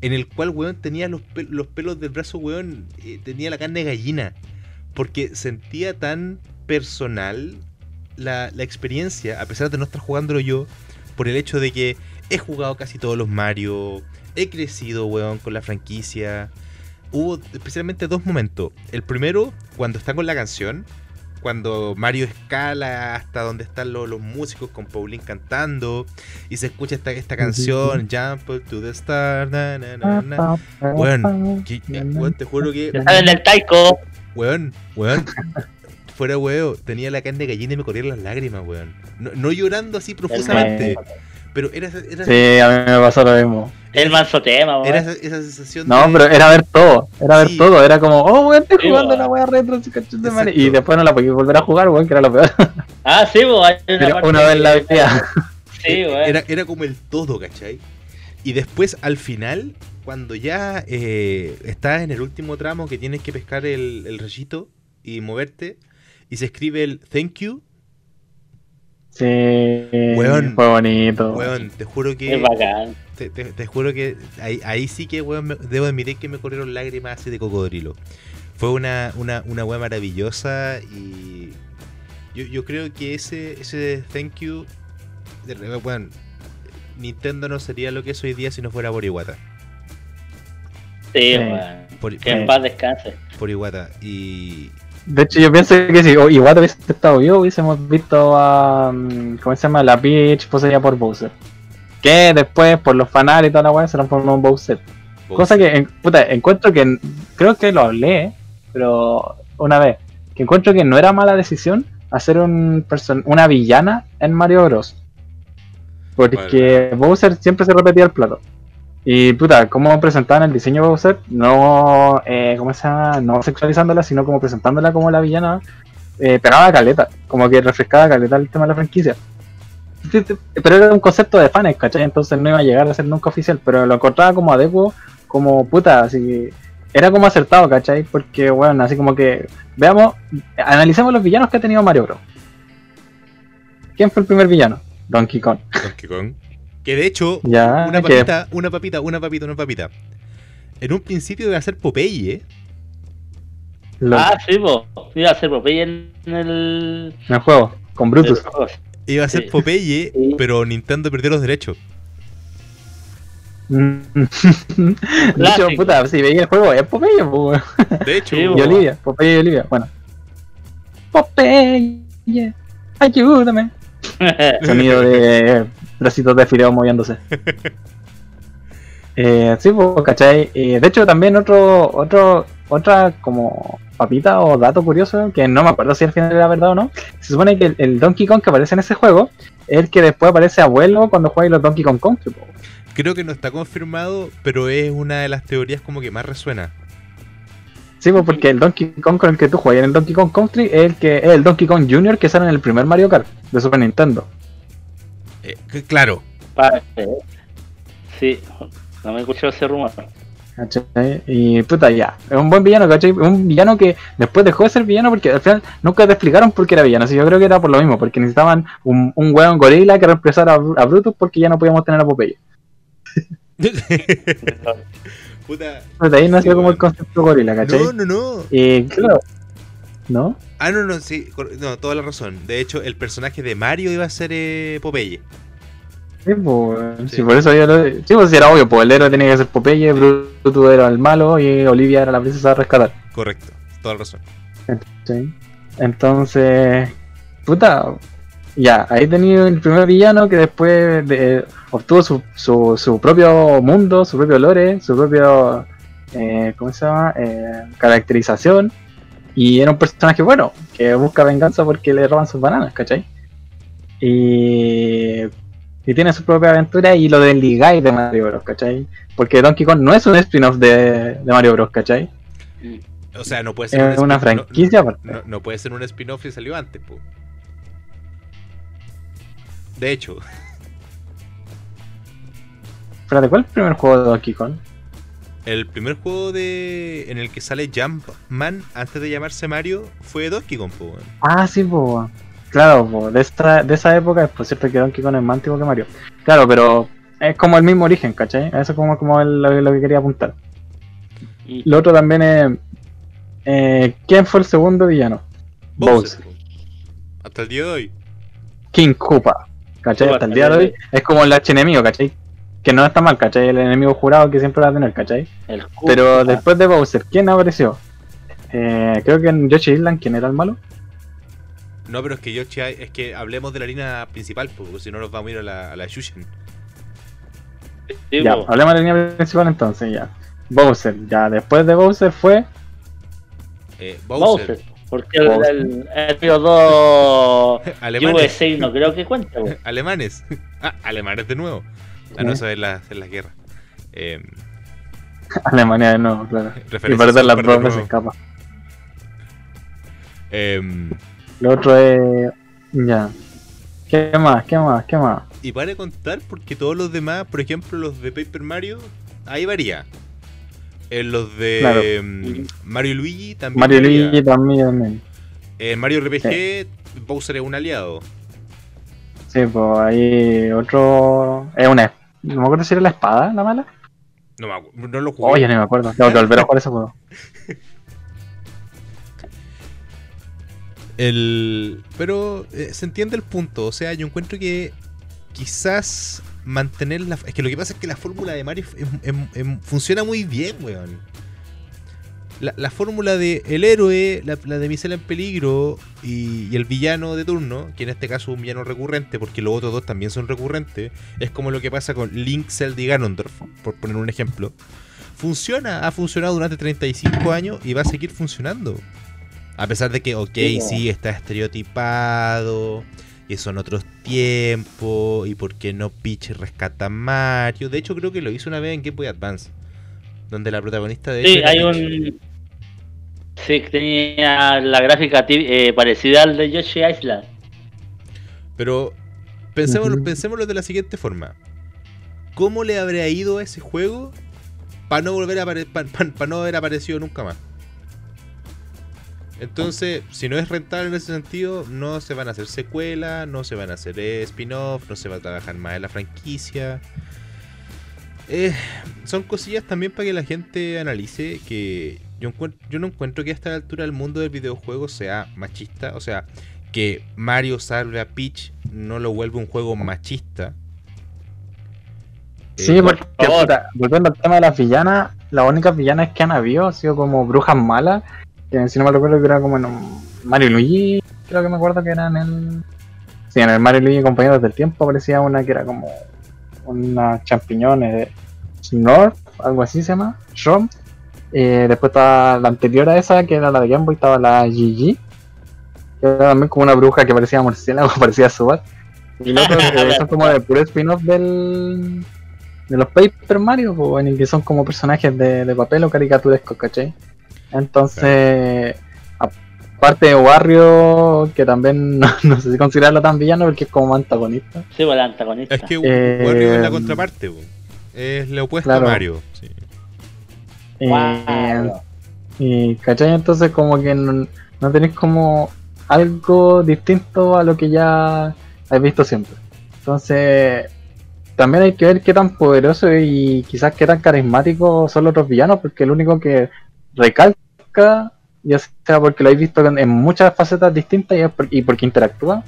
en el cual, weón, tenía los, los pelos del brazo, weón, eh, tenía la carne de gallina. Porque sentía tan personal la, la experiencia, a pesar de no estar jugándolo yo, por el hecho de que he jugado casi todos los Mario, he crecido, weón, con la franquicia. Hubo especialmente dos momentos. El primero, cuando está con la canción, cuando Mario escala hasta donde están lo- los músicos con Pauline cantando y se escucha esta, esta canción, Jump to the Star, na, na, na, na. Weón, que- weón, te juro que, Está en el taiko. weón, weón, fuera weón, tenía la carne de gallina y me corrían las lágrimas, weón. No, no llorando así profusamente, pero era, era, Sí, a mí me pasó lo mismo. El manso tema, weón. era esa, esa sensación No, de... pero era ver todo, era ver Sí. todo, era como, oh, weón, estoy Sí, jugando weón. la wea retro, de madre. Y después no la podía volver a jugar, weón, que era lo peor. Ah, sí, hay una, una vez en la vida. Sí, weón. era, era como el todo, ¿cachai? Y después, al final, cuando ya eh, estás en el último tramo que tienes que pescar el, el rayito y moverte, y se escribe el thank you, Sí, Weón. fue bonito. weón, te juro Es que... bacán. Te, te- te juro que ahí, ahí sí que, weón, me- debo admitir que me corrieron lágrimas así de cocodrilo. Fue una, una, una weá maravillosa y yo, yo creo que ese, ese thank you, de, bueno, Nintendo no sería lo que es hoy día si no fuera por Iwata. Sí, Sí. Por, Que en paz descanse. por Iwata. Y De hecho, yo pienso que si igual hubiese estado vivo, hubiésemos visto a. mm, ¿Cómo se llama? La Peach poseída por Bowser. Que después, por los fanales y toda la weá, se transformó en Bowser. Cosa que, en- puta, encuentro que. Creo que lo hablé, pero una vez. Que encuentro que no era mala decisión hacer un person- una villana en Mario Bros. Porque Bowser siempre se repetía el plato. Y puta, como presentaban el diseño de Bowser, no, eh, ¿cómo se llama? No sexualizándola, sino como presentándola como la villana, eh, pegaba caleta, como que refrescaba caleta el tema de la franquicia. Pero era un concepto de fans, ¿cachai? Entonces no iba a llegar a ser nunca oficial, pero lo encontraba como adecuado, como puta, así que era como acertado, ¿cachai? Porque, bueno, así como que, veamos, analicemos los villanos que ha tenido Mario Bros. ¿Quién fue el primer villano? Donkey Kong. Donkey Kong. Que de hecho, Ya, una que- papita, una papita, una papita, una papita. En un principio iba a ser Popeye, ¿eh? Lo- Ah, sí, pues. Iba a ser Popeye en el. en el juego, con Brutus. el- Iba a ser Sí. Popeye, Sí. pero Nintendo perdió los derechos. De hecho, puta, si veía el juego, es Popeye, po, weón. De hecho, y. Olivia, Popeye y Olivia, bueno. Popeye, ayúdame. Sonido de bracitos de fideo moviéndose. Eh, sí, pues, ¿cachai? Eh, de hecho, también otro, otro, otra como papita o dato curioso, que no me acuerdo si al final era verdad o no. Se supone que el, el Donkey Kong que aparece en ese juego es el que después aparece abuelo cuando juega los Donkey Kong Country. po. creo que no está confirmado, pero es una de las teorías como que más resuena. Sí, pues porque el Donkey Kong con el que tú juegas en el Donkey Kong Country es el que es el Donkey Kong Jr. que sale en el primer Mario Kart de Super Nintendo. Eh, claro, Parte. Sí, no me escuchó ese rumor. ¿Cachai? Y puta, ya. Es un buen villano, ¿cachai? Un villano que después dejó de ser villano porque al final nunca te explicaron por qué era villano. Así yo creo que era por lo mismo, porque necesitaban un, un weón gorila que reemplazara a, Bru- a Brutus porque ya no podíamos tener a Popeye. Puta. Pues de ahí nació Sí, como el concepto gorila, ¿cachai? No, no, no. Y claro, ¿no? Ah, no, no, sí, no, toda la razón. De hecho, el personaje de Mario iba a ser eh, Popeye. Sí, pues, Sí. sí, por eso yo lo... Sí, pues era obvio, pues el héroe tenía que ser Popeye, Brutus era el malo y Olivia era la princesa a rescatar. Correcto, toda la razón. Sí. Entonces, puta, ya, ahí tenía el primer villano que después de- obtuvo su, su, su propio mundo, su propio lore, su propio, eh, ¿cómo se llama? Eh, caracterización. Y era un personaje bueno, que busca venganza porque le roban sus bananas, ¿cachai? Y, y tiene su propia aventura y lo del Ligai de Mario Bros, ¿cachai? Porque Donkey Kong no es un spin-off de, de Mario Bros, ¿cachai? O sea, no puede ser Es un una no- franquicia. No, no puede ser un spin-off que salió antes, po. De hecho, Espérate, ¿cuál es el primer juego de Donkey Kong? el primer juego de en el que sale Jumpman antes de llamarse Mario fue Donkey Kong, po. Ah, sí, pues. Claro, po, de, esta, de esa época es por cierto que Donkey Kong es más antiguo que Mario. Claro, pero es como el mismo origen, ¿cachai? Eso es como, como el- lo, lo que quería apuntar. Y- Lo otro también es. eh, ¿Quién fue el segundo villano? Bowser. Hasta el día de hoy. King Koopa. ¿Cachai? Hasta el día de hoy es como el archienemigo, ¿cachai? Que no está mal, ¿cachai? El enemigo jurado que siempre va a tener, ¿cachai? el Pero después de Bowser, ¿quién apareció? Eh, creo que en Yoshi Island, ¿quién era el malo? No, pero es que Yoshi, es que hablemos de la línea principal, po, porque si no nos vamos a ir a la, a la Shushin. Ya, hablemos de la línea principal entonces, ya. Bowser, ya después de Bowser fue. Eh, Bowser, Bowser. Porque el, Bowser. el, el río 2 alemanes. USA no creo que cuente. po. alemanes. Ah, alemanes de nuevo. Ah, no, eso es la, es la guerra. Eh, Alemania de nuevo, claro. Y referencia perder las dos veces capa. Em, Lo otro es. Ya. ¿Qué más? ¿Qué más? ¿Qué más? y para contar, porque todos los demás, por ejemplo, los de Paper Mario, ahí varía. En los de Claro. em, Mario Luigi también. Mario varía. Luigi también. también. En Mario RPG, Bowser es un aliado. Sí, pues ahí otro. Es una. No me acuerdo si era la espada la mala. No, me acu- no lo jugué. Oye, no me acuerdo. Tengo que volver a jugar ese juego. El, pero eh, se entiende el punto. O sea, yo encuentro que quizás mantener la. Es que lo que pasa es que la fórmula de Mario funciona muy bien, weón. La, la fórmula de el héroe, la, la de Misela en peligro y, y el villano de turno, que en este caso es un villano recurrente, porque los otros dos también son recurrentes, es como lo que pasa con Link, Zelda y Ganondorf, por poner un ejemplo. Funciona, ha funcionado durante 35 años y va a seguir funcionando. A pesar de que, ok, Sí, sí, está estereotipado, y son otros tiempos, y por qué no Peach rescata a Mario. De hecho, creo que lo hizo una vez en Game Boy Advance, donde la protagonista de Sí, hecho hay Peach. un. Sí, que tenía la gráfica eh, parecida al de Yoshi Island. Pero pensémoslo, de la siguiente forma. ¿Cómo le habría ido a ese juego para no volver a para no haber aparecido nunca más? Entonces, si no es rentable en ese sentido, no se van a hacer secuelas, no se van a hacer spin-off, no se va a trabajar más en la franquicia. Eh, son cosillas también para que la gente analice que yo, no encuentro que a esta altura el mundo del videojuego sea machista. O sea, que Mario salve a Peach no lo vuelve un juego machista. Sí, Eh, porque puta, volviendo al tema de las villanas, las únicas villanas que han habido han sido como brujas malas. Que si no me recuerdo que era como en un Mario Luigi, creo que me acuerdo que eran en el. Sí, en el Mario Luigi Compañeros del Tiempo aparecía una que era como unas champiñones Snort, algo así se llama, Shrom. Eh, después estaba la anterior a esa, que era la de Game Boy, estaba la GG. Que era también como una bruja que parecía murciélago, parecía Subat. Y los otros que son como de puro spin-off del, de los Paper Mario, en el que son como personajes de, de papel o caricaturescos, ¿cachai? Entonces, aparte de Wario, que también no, no sé si considerarlo tan villano porque es como antagonista. Sí, pues, el antagonista. Es que Eh, Wario es la contraparte, po. es lo opuesto claro. a Mario. sí. Eh, Wow. y, ¿cachai? Entonces como que no, no tenéis como algo distinto a lo que ya has visto siempre. Entonces, también hay que ver qué tan poderoso y quizás qué tan carismáticos son los otros villanos, porque el único que recalca, ya sea porque lo habéis visto en, en muchas facetas distintas y, por- y porque interactúa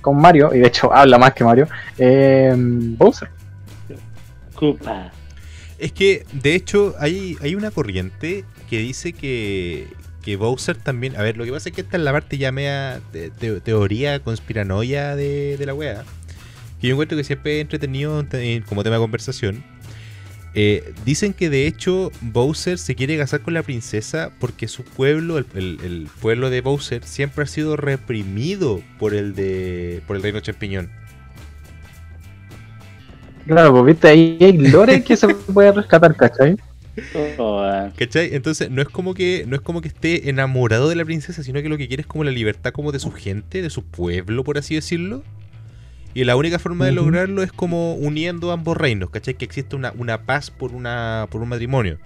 con Mario, y de hecho habla más que Mario, eh, Bowser. Koopa. Es que, de hecho, hay, hay una corriente que dice que, que Bowser también. A ver, lo que pasa es que esta es la parte ya mea teoría conspiranoia de, de la wea. Que yo encuentro que siempre es entretenido te- como tema de conversación. Eh, dicen que de hecho Bowser se quiere casar con la princesa porque su pueblo, el, el- el pueblo de Bowser, siempre ha sido reprimido por el de por el reino champiñón. Claro, pues viste, ahí hay lore que se puede rescatar, ¿cachai? Oh, eh, ¿Cachai? Entonces no es como que no es como que esté enamorado de la princesa, sino que lo que quiere es como la libertad como de su gente, de su pueblo, por así decirlo. Y la única forma de lograrlo es como uniendo ambos reinos, ¿cachai? Que existe una, una paz por una por un matrimonio.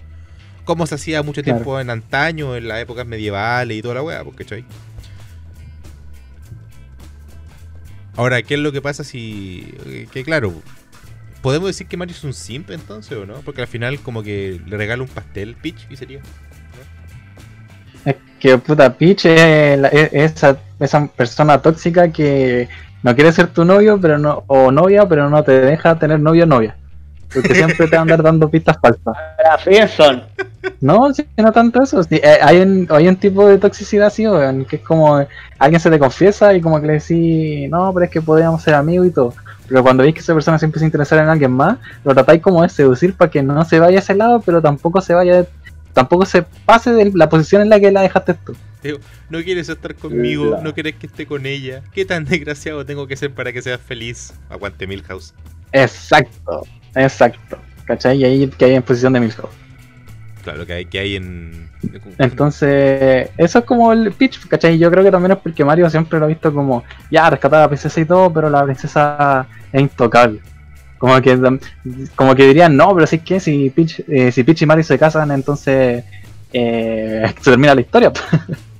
Como se hacía mucho Claro. tiempo en antaño, en las épocas medievales y toda la weá, pues, ¿cachai? Ahora, ¿qué es lo que pasa si... Que claro, ¿Podemos decir que Mario es un simp entonces o no? Porque al final como que le regala un pastel Peach y sería. Es que puta Peach es, la- es- esa, esa persona tóxica que no quiere ser tu novio pero no o novia, pero no te deja tener novio o novia. Porque siempre te va a andar dando pistas falsas. La. No, sí, no tanto eso. sí, eh, hay, un, hay un tipo de toxicidad así, que es como alguien se te confiesa y como que le decís, no, pero es que podríamos ser amigos y todo. Pero cuando veis que esa persona se empieza a interesar en alguien más, lo tratáis como de seducir para que no se vaya a ese lado, pero tampoco se vaya, tampoco se pase de la posición en la que la dejaste tú. No quieres estar conmigo, no quieres que esté con ella. ¿Qué tan desgraciado tengo que ser para que seas feliz? Aguante Milhouse. Exacto, exacto. ¿Cachai? Y ahí que hay en posición de Milhouse. Claro, que hay, que hay en. Entonces, eso es como el pitch, ¿cachai? Yo creo que también es porque Mario siempre lo ha visto como, ya, rescatar a la princesa y todo, pero la princesa es intocable. Como que, como que dirían, no, pero si es que si Peach, eh, si Peach y Mario se casan, entonces eh, se termina la historia.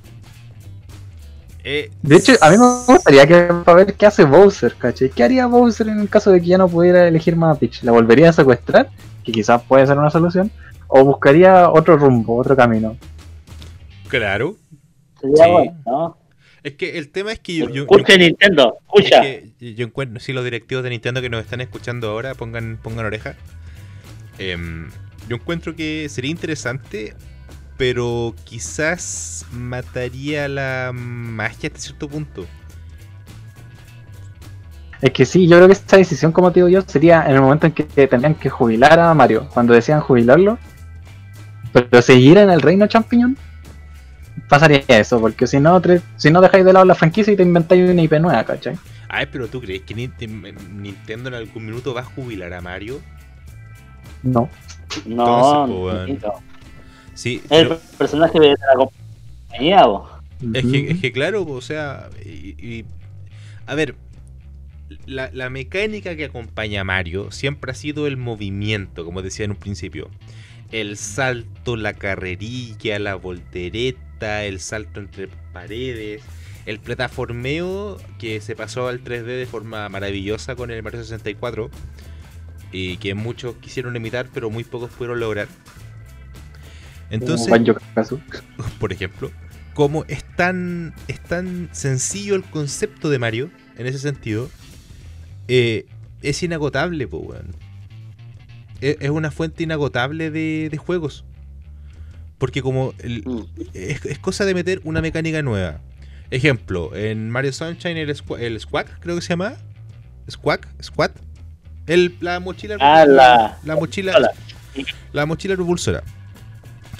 Eh, De hecho, a mí me gustaría que para ver qué hace Bowser, ¿cachai? ¿Qué haría Bowser en el caso de que ya no pudiera elegir más a Peach? ¿La volvería a secuestrar? Que quizás puede ser una solución. ¿O buscaría otro rumbo, otro camino? Claro. Sería Sí. bueno, ¿no? Es que el tema es que yo, yo- yo- Escuche Nintendo, es escucha. que yo encuentro, si los directivos de Nintendo que nos están escuchando ahora pongan, pongan oreja. Em, yo encuentro que sería interesante, pero quizás mataría la magia hasta cierto punto. Es que sí, yo creo que esta decisión, como te digo yo, sería en el momento en que tendrían que jubilar a Mario, cuando decían jubilarlo. Pero seguir en el reino champiñón, pasaría eso, porque si no, si no dejáis de lado la franquicia y te inventáis una IP nueva, ¿cachai? Ay, pero tú crees que Nint- Nintendo en algún minuto va a jubilar a Mario? No. No, Entonces, pues, no. Sí, el pero- personaje de la compañía, vos. Es que, es que claro, o sea, y, y- a ver, la, la mecánica que acompaña a Mario siempre ha sido el movimiento, como decía en un principio. El salto, la carrerilla, la voltereta, el salto entre paredes, el plataformeo que se pasó al 3D de forma maravillosa con el Mario 64 y que muchos quisieron imitar pero muy pocos pudieron lograr. Entonces, por ejemplo, como es tan, es tan sencillo el concepto de Mario, en ese sentido, eh, es inagotable, weón. Es, es una fuente inagotable de, de juegos. Porque como el- Mm. es, es cosa de meter una mecánica nueva. Ejemplo, en Mario Sunshine el, el Squawk, creo que se llama. Squawk, Squat. El, la mochila Ah, la- la mochila la mochila propulsora.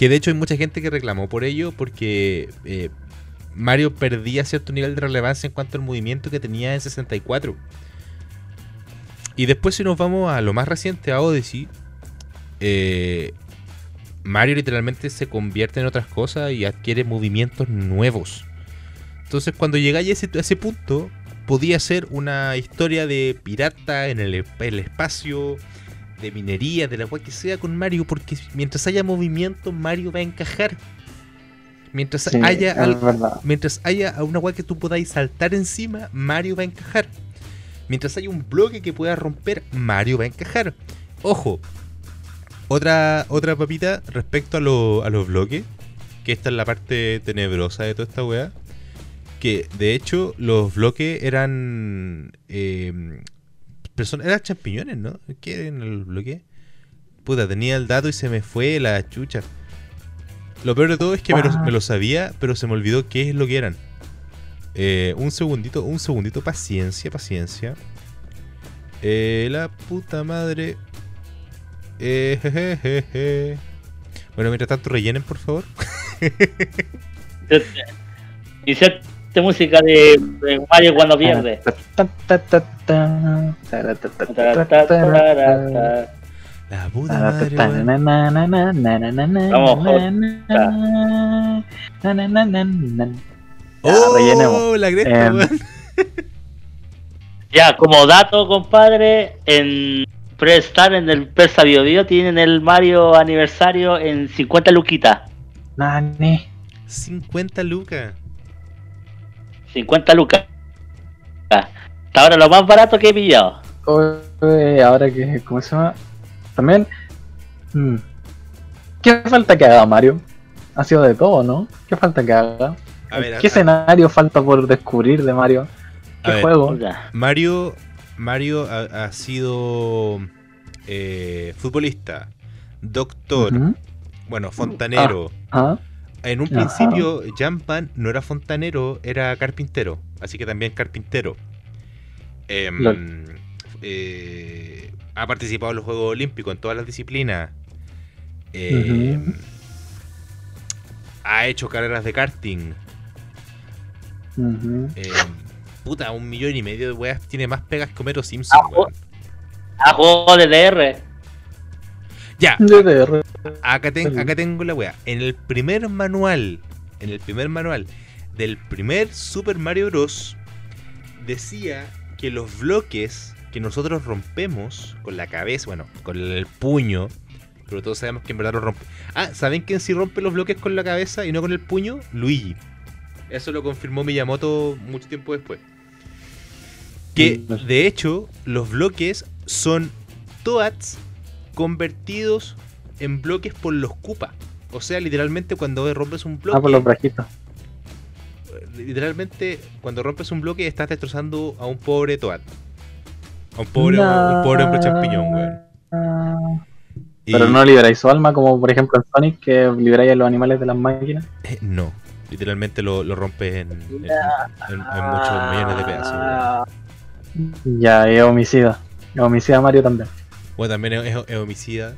Que de hecho hay mucha gente que reclamó por ello porque eh, Mario perdía cierto nivel de relevancia en cuanto al movimiento que tenía en 64. Y después si nos vamos a lo más reciente, a Odyssey, eh, Mario literalmente se convierte en otras cosas y adquiere movimientos nuevos. Entonces cuando llegáis a ese, punto, podía ser una historia de pirata en el espacio, de minería, de la cual que sea con Mario, porque mientras haya movimiento, Mario va a encajar. Mientras Sí, haya al- mientras haya una weá que tú podáis saltar encima, Mario va a encajar. Mientras haya un bloque que pueda romper, Mario va a encajar. Ojo, otra, otra papita respecto a, lo- a los bloques, que esta es la parte tenebrosa de toda esta weá. Que de hecho los bloques eran. Eh, personas, eran champiñones, ¿no? ¿Qué eran los bloques? Puta, tenía el dato y se me fue la chucha. Lo peor de todo es que me lo, Ah. me lo sabía, pero se me olvidó qué es lo que eran. Eh, un segundito, un segundito, paciencia, paciencia. Eh, la puta madre. Eh, jejejeje. Bueno, mientras tanto rellenen, por favor de música de, Mario cuando pierde. La Buda Vamos, la Ya, como dato, compadre, en Prestar, en el Presta Bio, tienen el Mario aniversario en 50 luquitas. Nani. 50 lucas. 50 lucas. Hasta ahora lo más barato que he pillado. Oye, ahora que, ¿cómo se llama? También, mm, ¿qué falta que haga Mario? Ha sido de todo, ¿no? ¿Qué falta que haga? A ver, ¿Qué a- escenario falta por descubrir de Mario? ¿Qué juego? Mario, Mario ha, ha sido eh, futbolista, doctor, bueno, fontanero. Ah, En un Ajá. principio, Jumpman no era fontanero, era carpintero. Así que también carpintero. Em, eh, ha participado en los Juegos Olímpicos en todas las disciplinas. Ujú. Ha hecho carreras de karting. Em, puta, un millón y medio de weas. Tiene más pegas que Homero Simpson, Ah, weón. Ah, juego de DR. Ya, DDR. Acá, ten- Ujú. acá tengo la wea. En el primer manual, en el primer manual del primer Super Mario Bros. decía que los bloques que nosotros rompemos con la cabeza, bueno, con el puño, pero todos sabemos que en verdad lo rompe. Ah, ¿saben quién sí rompe los bloques con la cabeza y no con el puño? Luigi. Eso lo confirmó Miyamoto mucho tiempo después. Que Mm. de hecho, los bloques son Toads convertidos en bloques por los Koopa. O sea, literalmente cuando rompes un bloque, Ah, por los brajitos. literalmente cuando rompes un bloque estás destrozando a un pobre Toad. A un pobre, un pobre hombre champiñón, weón. Y- Pero no liberáis su alma, como por ejemplo en Sonic, que liberáis a los animales de las máquinas. eh, no, literalmente lo, lo rompes en, en- en- en muchos millones de pedazos. weón. Ya, es homicida. Es homicida Mario también. Bueno, también es, homicida.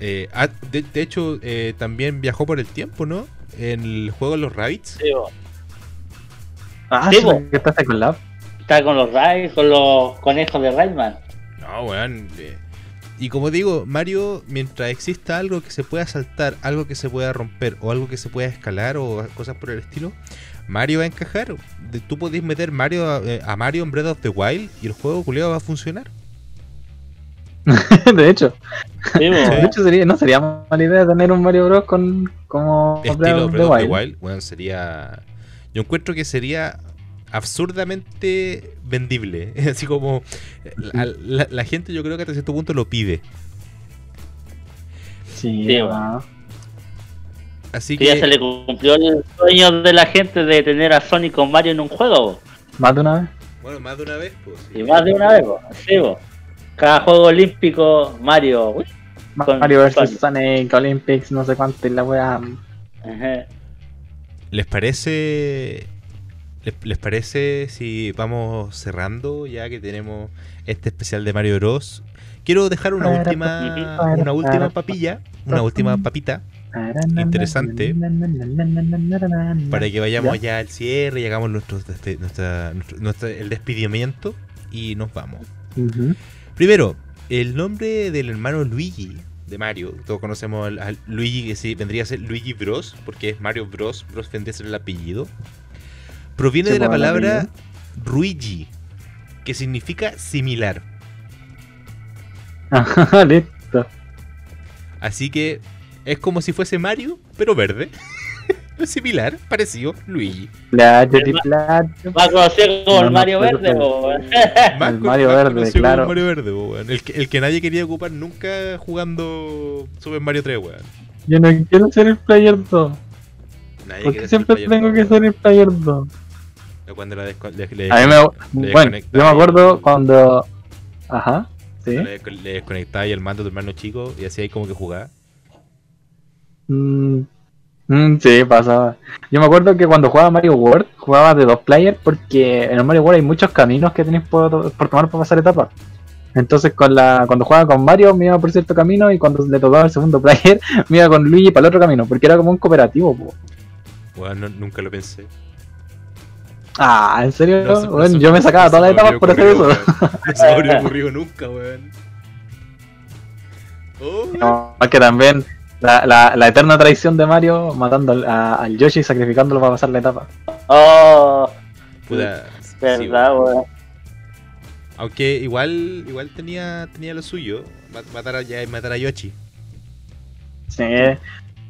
Eh, ah, de, de hecho, eh, también viajó por el tiempo, ¿no? En el juego de los Rabbits. Sí, bo. Ah, Sí, que estás con la Está con los Ray, con los conejos de Rayman. No, weón. eh, Y como digo, Mario, mientras exista algo que se pueda saltar, algo que se pueda romper, o algo que se pueda escalar, o cosas por el estilo, Mario va a encajar. Tú podés meter Mario a, a Mario en Breath of the Wild y el juego culiado va a funcionar. de hecho, Sí, de hecho sería, no sería mala idea tener un Mario Bros con como Estilo Breath Wild. Wild, weón, sería. Yo encuentro que sería absurdamente vendible. Así como. La, la- la gente, yo creo que hasta cierto punto lo pide. Sí, Sí. Así Que ya se le cumplió el sueño de la gente de tener a Sonic con Mario en un juego. bo. más de una vez. Bueno, más de una vez, pues. sí. Y más de una vez. bo. Sí, bo. Cada juego olímpico, Mario. uy, Mario vs Sonic. Olympics, no sé cuánto, y la wea. ajá. ¿Les parece. Les, les parece si vamos cerrando ya que tenemos este especial de Mario Bros? Quiero dejar una última, una última papilla, una última papita, Interesante. para que vayamos ya al cierre y hagamos nuestros despe- nuestra- nuestro- el despidimiento y nos vamos. Primero, el nombre del hermano Luigi de Mario, todos conocemos al, al Luigi que sí, vendría a ser Luigi Bros, porque es Mario Bros, Bros vendría a ser el apellido, proviene de la palabra Ruigi, que significa similar. Ajá, listo. Así que es como si fuese Mario, pero verde. Similar, parecido, Luigi. Playo, di playo. Más conocido como No, el Mario pero- Verde. El Mario verde, como claro. Mario verde, el, que, el que nadie quería ocupar nunca jugando Super Mario 3, weón. Yo no quiero ser el player 2. Nadie Porque quiere ser siempre player tengo dos, que weón. ser el player 2. Cuando la le, le- A mí me. Bueno, yo me y- acuerdo cuando. Ajá, sí. le, le desconectaba el mando a tu hermano chico y así ahí como que jugaba. Mm, mm, sí, pasaba. Yo me acuerdo que cuando jugaba Mario World, jugaba de dos players porque en el Mario World hay muchos caminos que tenéis por, por tomar para pasar etapas. Entonces con la, cuando jugaba con Mario me iba por cierto camino y cuando le tocaba el segundo player me iba con Luigi para el otro camino, porque era como un cooperativo. po. Weón, no- nunca lo pensé. Ah, ¿en serio? No Bueno, yo me sacaba todas las etapas por hacer eso. No se me habría ocurrido nunca, weón. Oh, No, que también la, la, la eterna traición de Mario matando al, a- al Yoshi y sacrificándolo para pasar la etapa. Oh, puta, sí, verdad, weón. Aunque igual igual tenía tenía lo suyo, ma- matar a, ya, matar a Yoshi. Sí.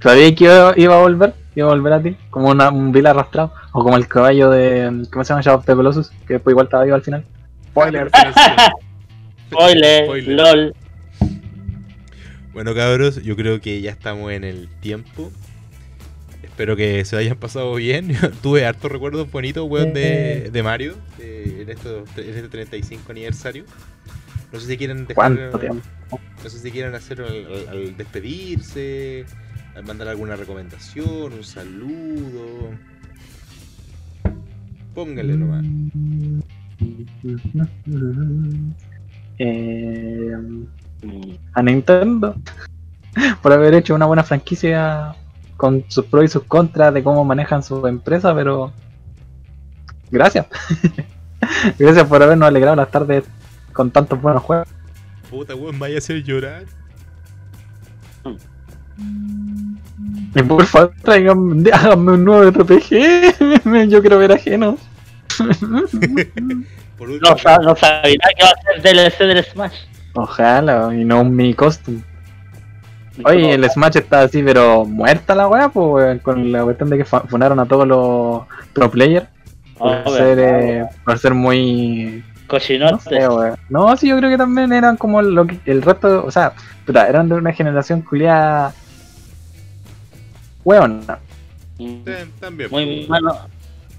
¿Sabías que iba, iba a volver? Iba a volver a ti, como una, un vil arrastrado. O como el caballo de. ¿Cómo se llama? Shadow of the Colossus, que después igual estaba vivo al final. Spoiler, Spoiler. LOL. Bueno, cabros, yo creo que ya estamos en el tiempo. Espero que se hayan pasado bien. Yo Tuve hartos recuerdos bonitos, weón, de, de Mario de- en, estos- en este 35 aniversario. No sé si quieren dejar. No sé si quieren hacer al, al- al despedirse, al mandar alguna recomendación, un saludo. Póngale nomás. Eh. A Nintendo por haber hecho una buena franquicia con sus pros y sus contras de cómo manejan su empresa, pero gracias. gracias por habernos alegrado las tardes con tantos buenos juegos. Puta, weón, me vaya a hacer llorar. Y por favor, tráiganme, háganme un nuevo RPG. Yo quiero ver ajenos. Por último, No, no sabía que va a ser DLC del Smash. Ojalá, y no un mi costume. Oye, el Smash está así, pero muerta la weá, pues, weón, con la cuestión de que fu- funaron a todos los pro players por, Oh, ser, verdad. eh, por ser muy. No Cochinotes. sé, weón. No, sí, yo creo que también eran como lo que, el resto, o sea, puta, eran de una generación culiada. Weón. Eh, también. Muy malo.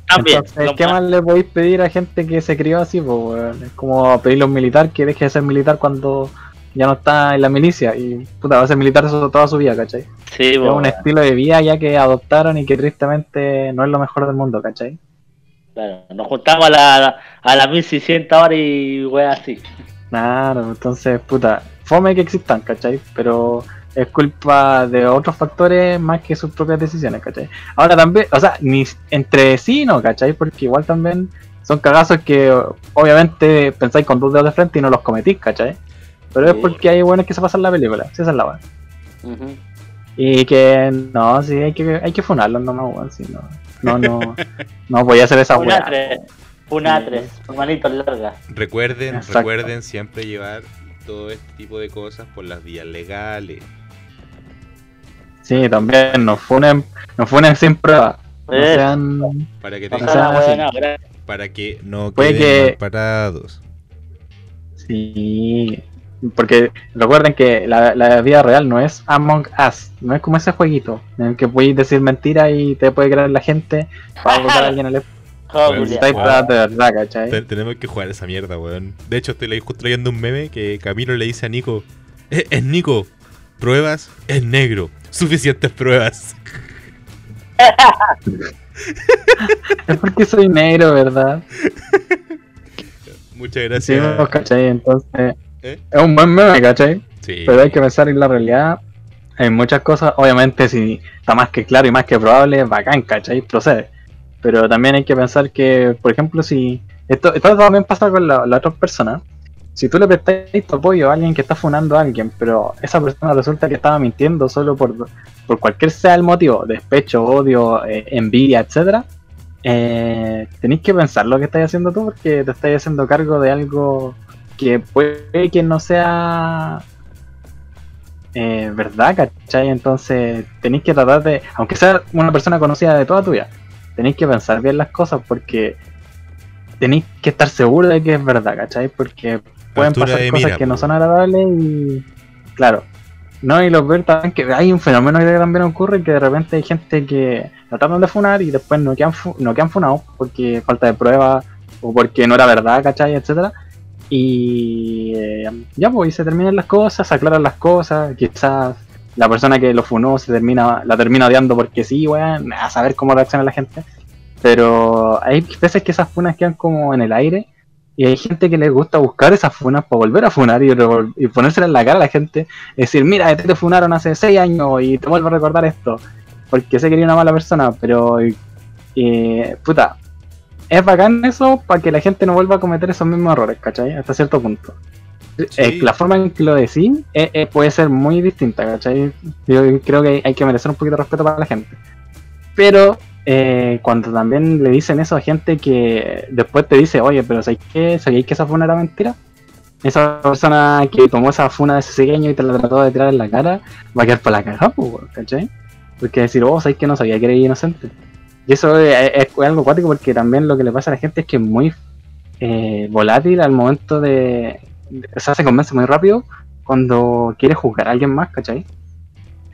También. Entonces, ¿qué más le podéis pedir a gente que se crió así? Pues? Es como pedirle a un militar que deje de ser militar cuando ya no está en la milicia. Y puta, va a ser militar eso toda su vida, ¿cachai? Sí, Es un estilo de vida ya que adoptaron y que tristemente no es lo mejor del mundo, ¿cachai? claro. Nos juntamos a la, a las 1600 horas y wea así. Claro, entonces, puta, fome que existan, ¿cachai? Pero es culpa de otros factores más que sus propias decisiones, ¿cachai? Ahora también, o sea, ni entre sí no, ¿cachai? Porque igual también son cagazos que obviamente pensáis con dos dedos de frente y no los cometís, ¿cachai? Pero es porque hay buenos que se pasan la película, sí, esa es la buena. Y que no, sí, hay que, hay que funarlos nomás, weón, sí, no. No, no, no voy a hacer esa Una weá. tres. Una tres. Hermanito larga. Recuerden, Exacto. recuerden siempre llevar todo este tipo de cosas por las vías legales. Sí, también nos funen, nos funen sin prueba. No sean. Para que, No tengan- buena, gra- para que no queden que- parados. Sí. Porque recuerden que la, la vida real no es Among Us, no es como ese jueguito en el que puedes decir mentiras y te puede creer la gente para buscar a alguien al tenemos que jugar esa mierda, weón. De hecho, estoy justo trayendo un meme que Camilo le dice a Nico: "Eh, Es Nico, pruebas, es negro. Suficientes pruebas. Es porque soy negro, ¿verdad? Muchas Sí, gracias. ¿cachai? Entonces, ¿Eh? es un buen meme, ¿cachai? Sí. Pero hay que pensar en la realidad. En muchas cosas, obviamente, si está más que claro y más que probable, bacán, ¿cachai? Procede. Pero también hay que pensar que, por ejemplo, si. Esto, esto también pasa con la, la otra persona. Si tú le prestáis tu apoyo a alguien que está funando a alguien, pero esa persona resulta que estaba mintiendo solo por, por cualquier sea el motivo, despecho, odio, eh, envidia, etcétera, eh, tenéis que pensar lo que estáis haciendo tú porque te estáis haciendo cargo de algo que puede que no sea eh, verdad, ¿cachai? Entonces tenéis que tratar de, aunque sea una persona conocida de toda tu vida, tenéis que pensar bien las cosas porque tenéis que estar seguro de que es verdad, ¿cachai? Porque pueden pasar de cosas mira, que no son agradables y claro. No, y los ver también que hay un fenómeno que también ocurre que de repente hay gente que lo tratan de funar y después no quedan, no quedan funados porque falta de prueba o porque no era verdad, ¿cachai? etcétera Y eh, ya, pues, y se terminan las cosas, se aclaran las cosas, quizás la persona que lo funó se termina, la termina odiando porque sí, weón, a saber cómo reacciona la gente. Pero hay veces que esas funas quedan como en el aire y hay gente que les gusta buscar esas funas para volver a funar y, y ponérselas en la cara a la gente. decir, mira, a ti te funaron hace 6 años y te vuelvo a recordar esto. Porque sé que eres una mala persona, pero, eh, puta, es bacán eso para que la gente no vuelva a cometer esos mismos errores, ¿cachai? Hasta cierto punto. Eh, la forma en que lo decís eh, eh, puede ser muy distinta, ¿cachai? Yo creo que hay que merecer un poquito de respeto para la gente. Pero eh, cuando también le dicen eso a gente que después te dice, oye, pero ¿sabéis qué? ¿Sabéis que esa funa era mentira? Esa persona que tomó esa funa de ese pequeño y te la trató de tirar en la cara, va a quedar para la weón, ¿cachai? Porque decir, oh, ¿sabéis que no sabía que eres inocente? Y eso es, es algo cuático porque también lo que le pasa a la gente es que es muy eh, volátil al momento de, o sea, se convence muy rápido cuando quiere juzgar a alguien más, ¿cachai?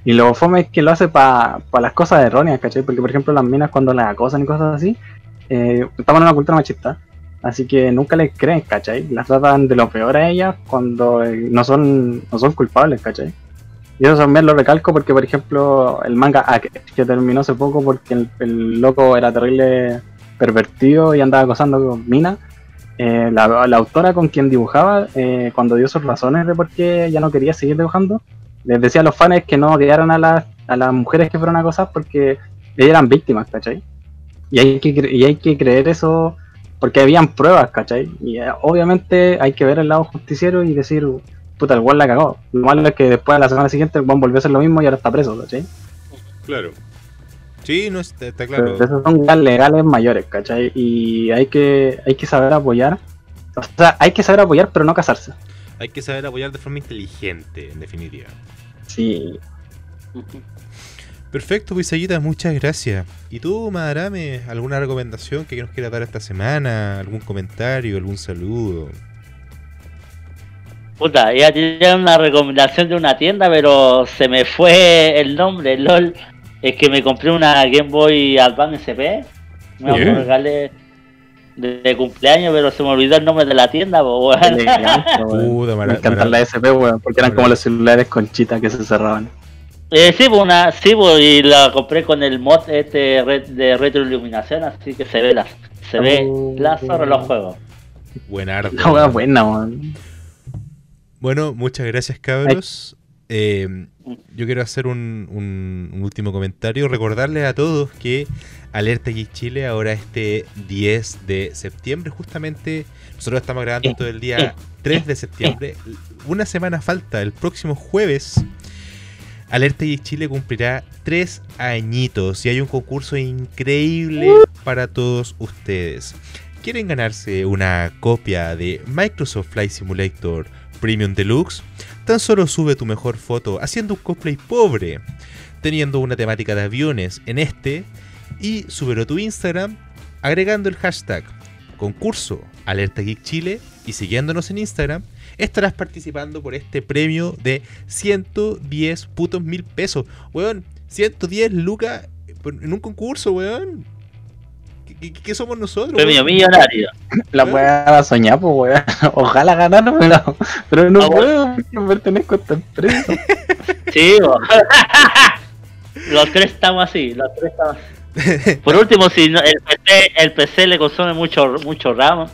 Y lo fome es que lo hace para las cosas erróneas, ¿cachai? Porque, por ejemplo, las minas cuando las acosan y cosas así, eh, estamos en una cultura machista. Así que nunca les creen, ¿cachai? Las tratan de lo peor a ellas cuando eh, no son no son culpables, ¿cachai? Y eso también lo recalco porque, por ejemplo, el manga que, terminó hace poco porque el, loco era terrible pervertido y andaba acosando con Mina. eh, la, la autora con quien dibujaba, eh, cuando dio sus razones de por qué ya no quería seguir dibujando, les decía a los fans que no odiaran a las, a las mujeres que fueron acosadas porque ellas eran víctimas, ¿cachai? Y hay que, y hay que creer eso porque habían pruebas, ¿cachai? Y eh, obviamente hay que ver el lado justiciero y decir, puta, el weón la cagó. Lo malo es que después a la semana siguiente el volvió a hacer lo mismo y ahora está preso, ¿cachai? Claro. Sí, no está, está Pero claro. esos son legales mayores, ¿cachai? Y hay que, hay que saber apoyar. O sea, hay que saber apoyar, pero no casarse. Hay que saber apoyar de forma inteligente, en definitiva. Sí. Perfecto, Pisaguita, muchas gracias. ¿Y tú, Madarame, alguna recomendación que nos quieras dar esta semana? ¿Algún comentario? ¿Algún saludo? Puta, ya tenía una recomendación de una tienda, pero se me fue el nombre, LOL. Es que me compré una Game Boy Advance SP. Me la regalé de, de cumpleaños, pero se me olvidó el nombre de la tienda, pues, weón. Elegante, weón. Puta, Me mara- las SP, weón, porque eran como los celulares con chita que se cerraban. Eh, sí, pues una, sí, pues, y la compré con el mod este red- de retroiluminación, así que se ve la, se ve Oh. la zorra los juegos. Buenardo. La wea buena, weón. Bueno, muchas gracias, cabros. Eh, yo quiero hacer un, un- un último comentario. Recordarles a todos que Alerta Geek Chile ahora este 10 de septiembre, justamente nosotros estamos grabando esto el día 3 de septiembre. Una semana falta, el próximo jueves. Alerta Geek Chile cumplirá tres añitos y hay un concurso increíble para todos ustedes. ¿Quieren ganarse una copia de Microsoft Flight Simulator Premium Deluxe? Tan solo sube tu mejor foto haciendo un cosplay pobre, teniendo una temática de aviones en este, y a tu Instagram agregando el hashtag concurso Alerta Geek Chile y siguiéndonos en Instagram, estarás participando por este premio de 110 putos mil pesos. Weón, 110 lucas en un concurso, weón. ¿Qué, qué- somos nosotros? Premio millonario. La weá la soñar, pues weón. Ojalá ganar, pero, pero no Ah, puedo, no pertenezco a esta empresa. Sí, los tres estamos así, los tres estamos así. Por último, si no- el, PC, el PC le consume mucho, mucho RAM,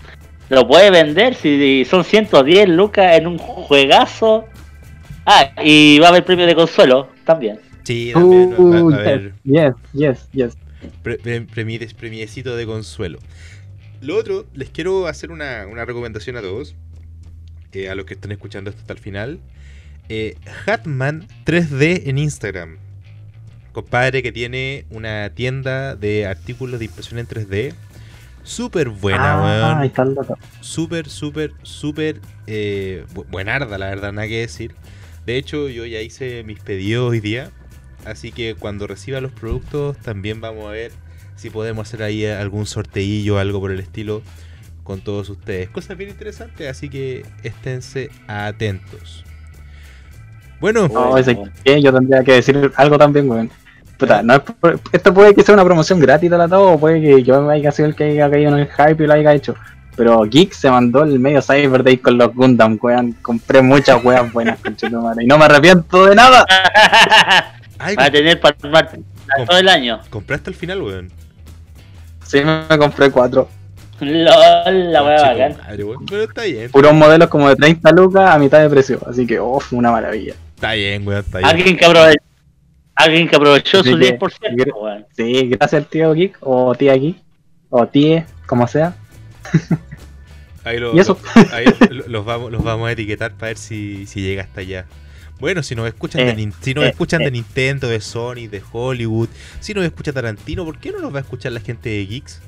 lo puede vender si son 110 lucas en un juegazo. Ah, y va a haber premio de consuelo también. Sí, también. va- va- Uh, va a yes, yes, yes. Pre- pre- premiecito de consuelo. Lo otro, les quiero hacer una, una recomendación a todos, eh, a los que están escuchando esto hasta el final. Eh, Hatman 3D en Instagram. Compadre que tiene una tienda de artículos de impresión en 3D. Súper buena, ah, weón. súper, súper, súper eh, bu- buenarda, la verdad, nada que decir. De hecho, yo ya hice mis pedidos hoy día. Así que cuando reciba los productos, también vamos a ver si podemos hacer ahí algún sorteillo, algo por el estilo, con todos ustedes. Cosas bien interesantes, así que esténse atentos. Bueno, No, ese que yo tendría que decir algo también, weón. Puta, no esto puede que sea una promoción gratis de la todo, o puede que yo haya sido el que haya caído en el hype y lo haya hecho. Pero Geek se mandó el medio Cyber Day con los Gundam, weón. Compré muchas weas buenas, conchetumare, Y no me arrepiento de nada. ay, Va a tener para todo el año. compraste al final, weón. Sí, me compré cuatro. LOL, la wea bacán. madre, weón. Pero está bien, Puros modelos como de 30 lucas a mitad de precio. Así que, uff, una maravilla. está bien, weón, está bien. Alguien que aprovechó, alguien que aprovechó su que- 10%, weón. Sí, gracias al tío Geek, o tía Geek, o tie, como sea. Ahí, lo- Y eso. lo- ahí lo- los, vamos, los vamos a etiquetar para ver si, si llega hasta allá. Bueno, si nos escuchan, de, Eh, Nin- si nos eh, escuchan eh. de Nintendo, de Sony, de Hollywood, si nos escucha Tarantino, ¿por qué no nos va a escuchar la gente de Geeks?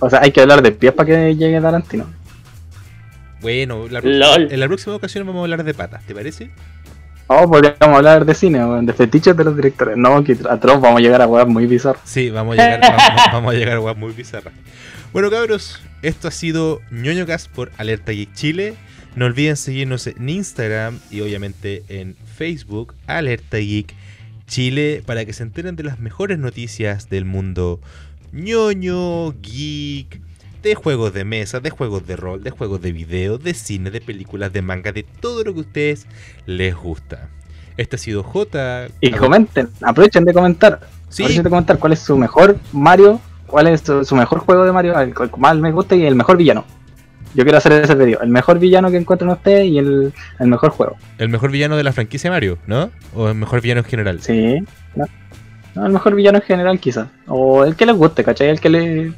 O sea, hay que hablar de pies para que llegue Tarantino. Bueno, la, en la próxima ocasión vamos a hablar de patas, ¿te parece? Oh, podríamos hablar de cine, de fetiches de los directores. No, que atroz, vamos a llegar a weas muy bizarras. Sí, vamos a llegar, vamos, vamos a llegar a weas muy bizarras. Bueno, cabros, esto ha sido ñoño Cast por Alerta Geek Chile. No olviden seguirnos en Instagram y obviamente en Facebook, Alerta Geek Chile, para que se enteren de las mejores noticias del mundo ñoño, geek, de juegos de mesa, de juegos de rol, de juegos de video, de cine, de películas, de manga, de todo lo que a ustedes les gusta. Este ha sido J. Y comenten, aprovechen de comentar. Sí. Aprovechen de comentar cuál es su mejor Mario, cuál es su, su mejor juego de Mario, el que más me gusta y el mejor villano. Yo quiero hacer ese pedido. El mejor villano que encuentren ustedes y el, el mejor juego. El mejor villano de la franquicia Mario, ¿no? O el mejor villano en general. Sí. No, No, el mejor villano en general quizás. O el que les guste, ¿cachai? El que le,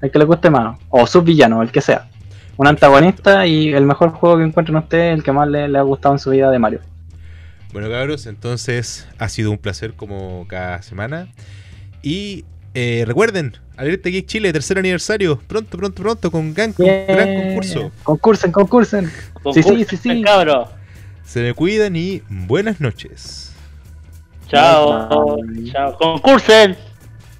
el que les guste más. O subvillano, el que sea. Un antagonista y el mejor juego que encuentren ustedes, el que más le, le ha gustado en su vida de Mario. Bueno, cabros, entonces ha sido un placer como cada semana. Y eh, recuerden, Alerta Geek Chile, tercer aniversario. Pronto, pronto, pronto, con gran, gran concurso. Concursen, concursen. Sí, sí, sí, sí. Cabro. Se me cuidan y buenas noches. Chao. Bye. Chao. Concursen.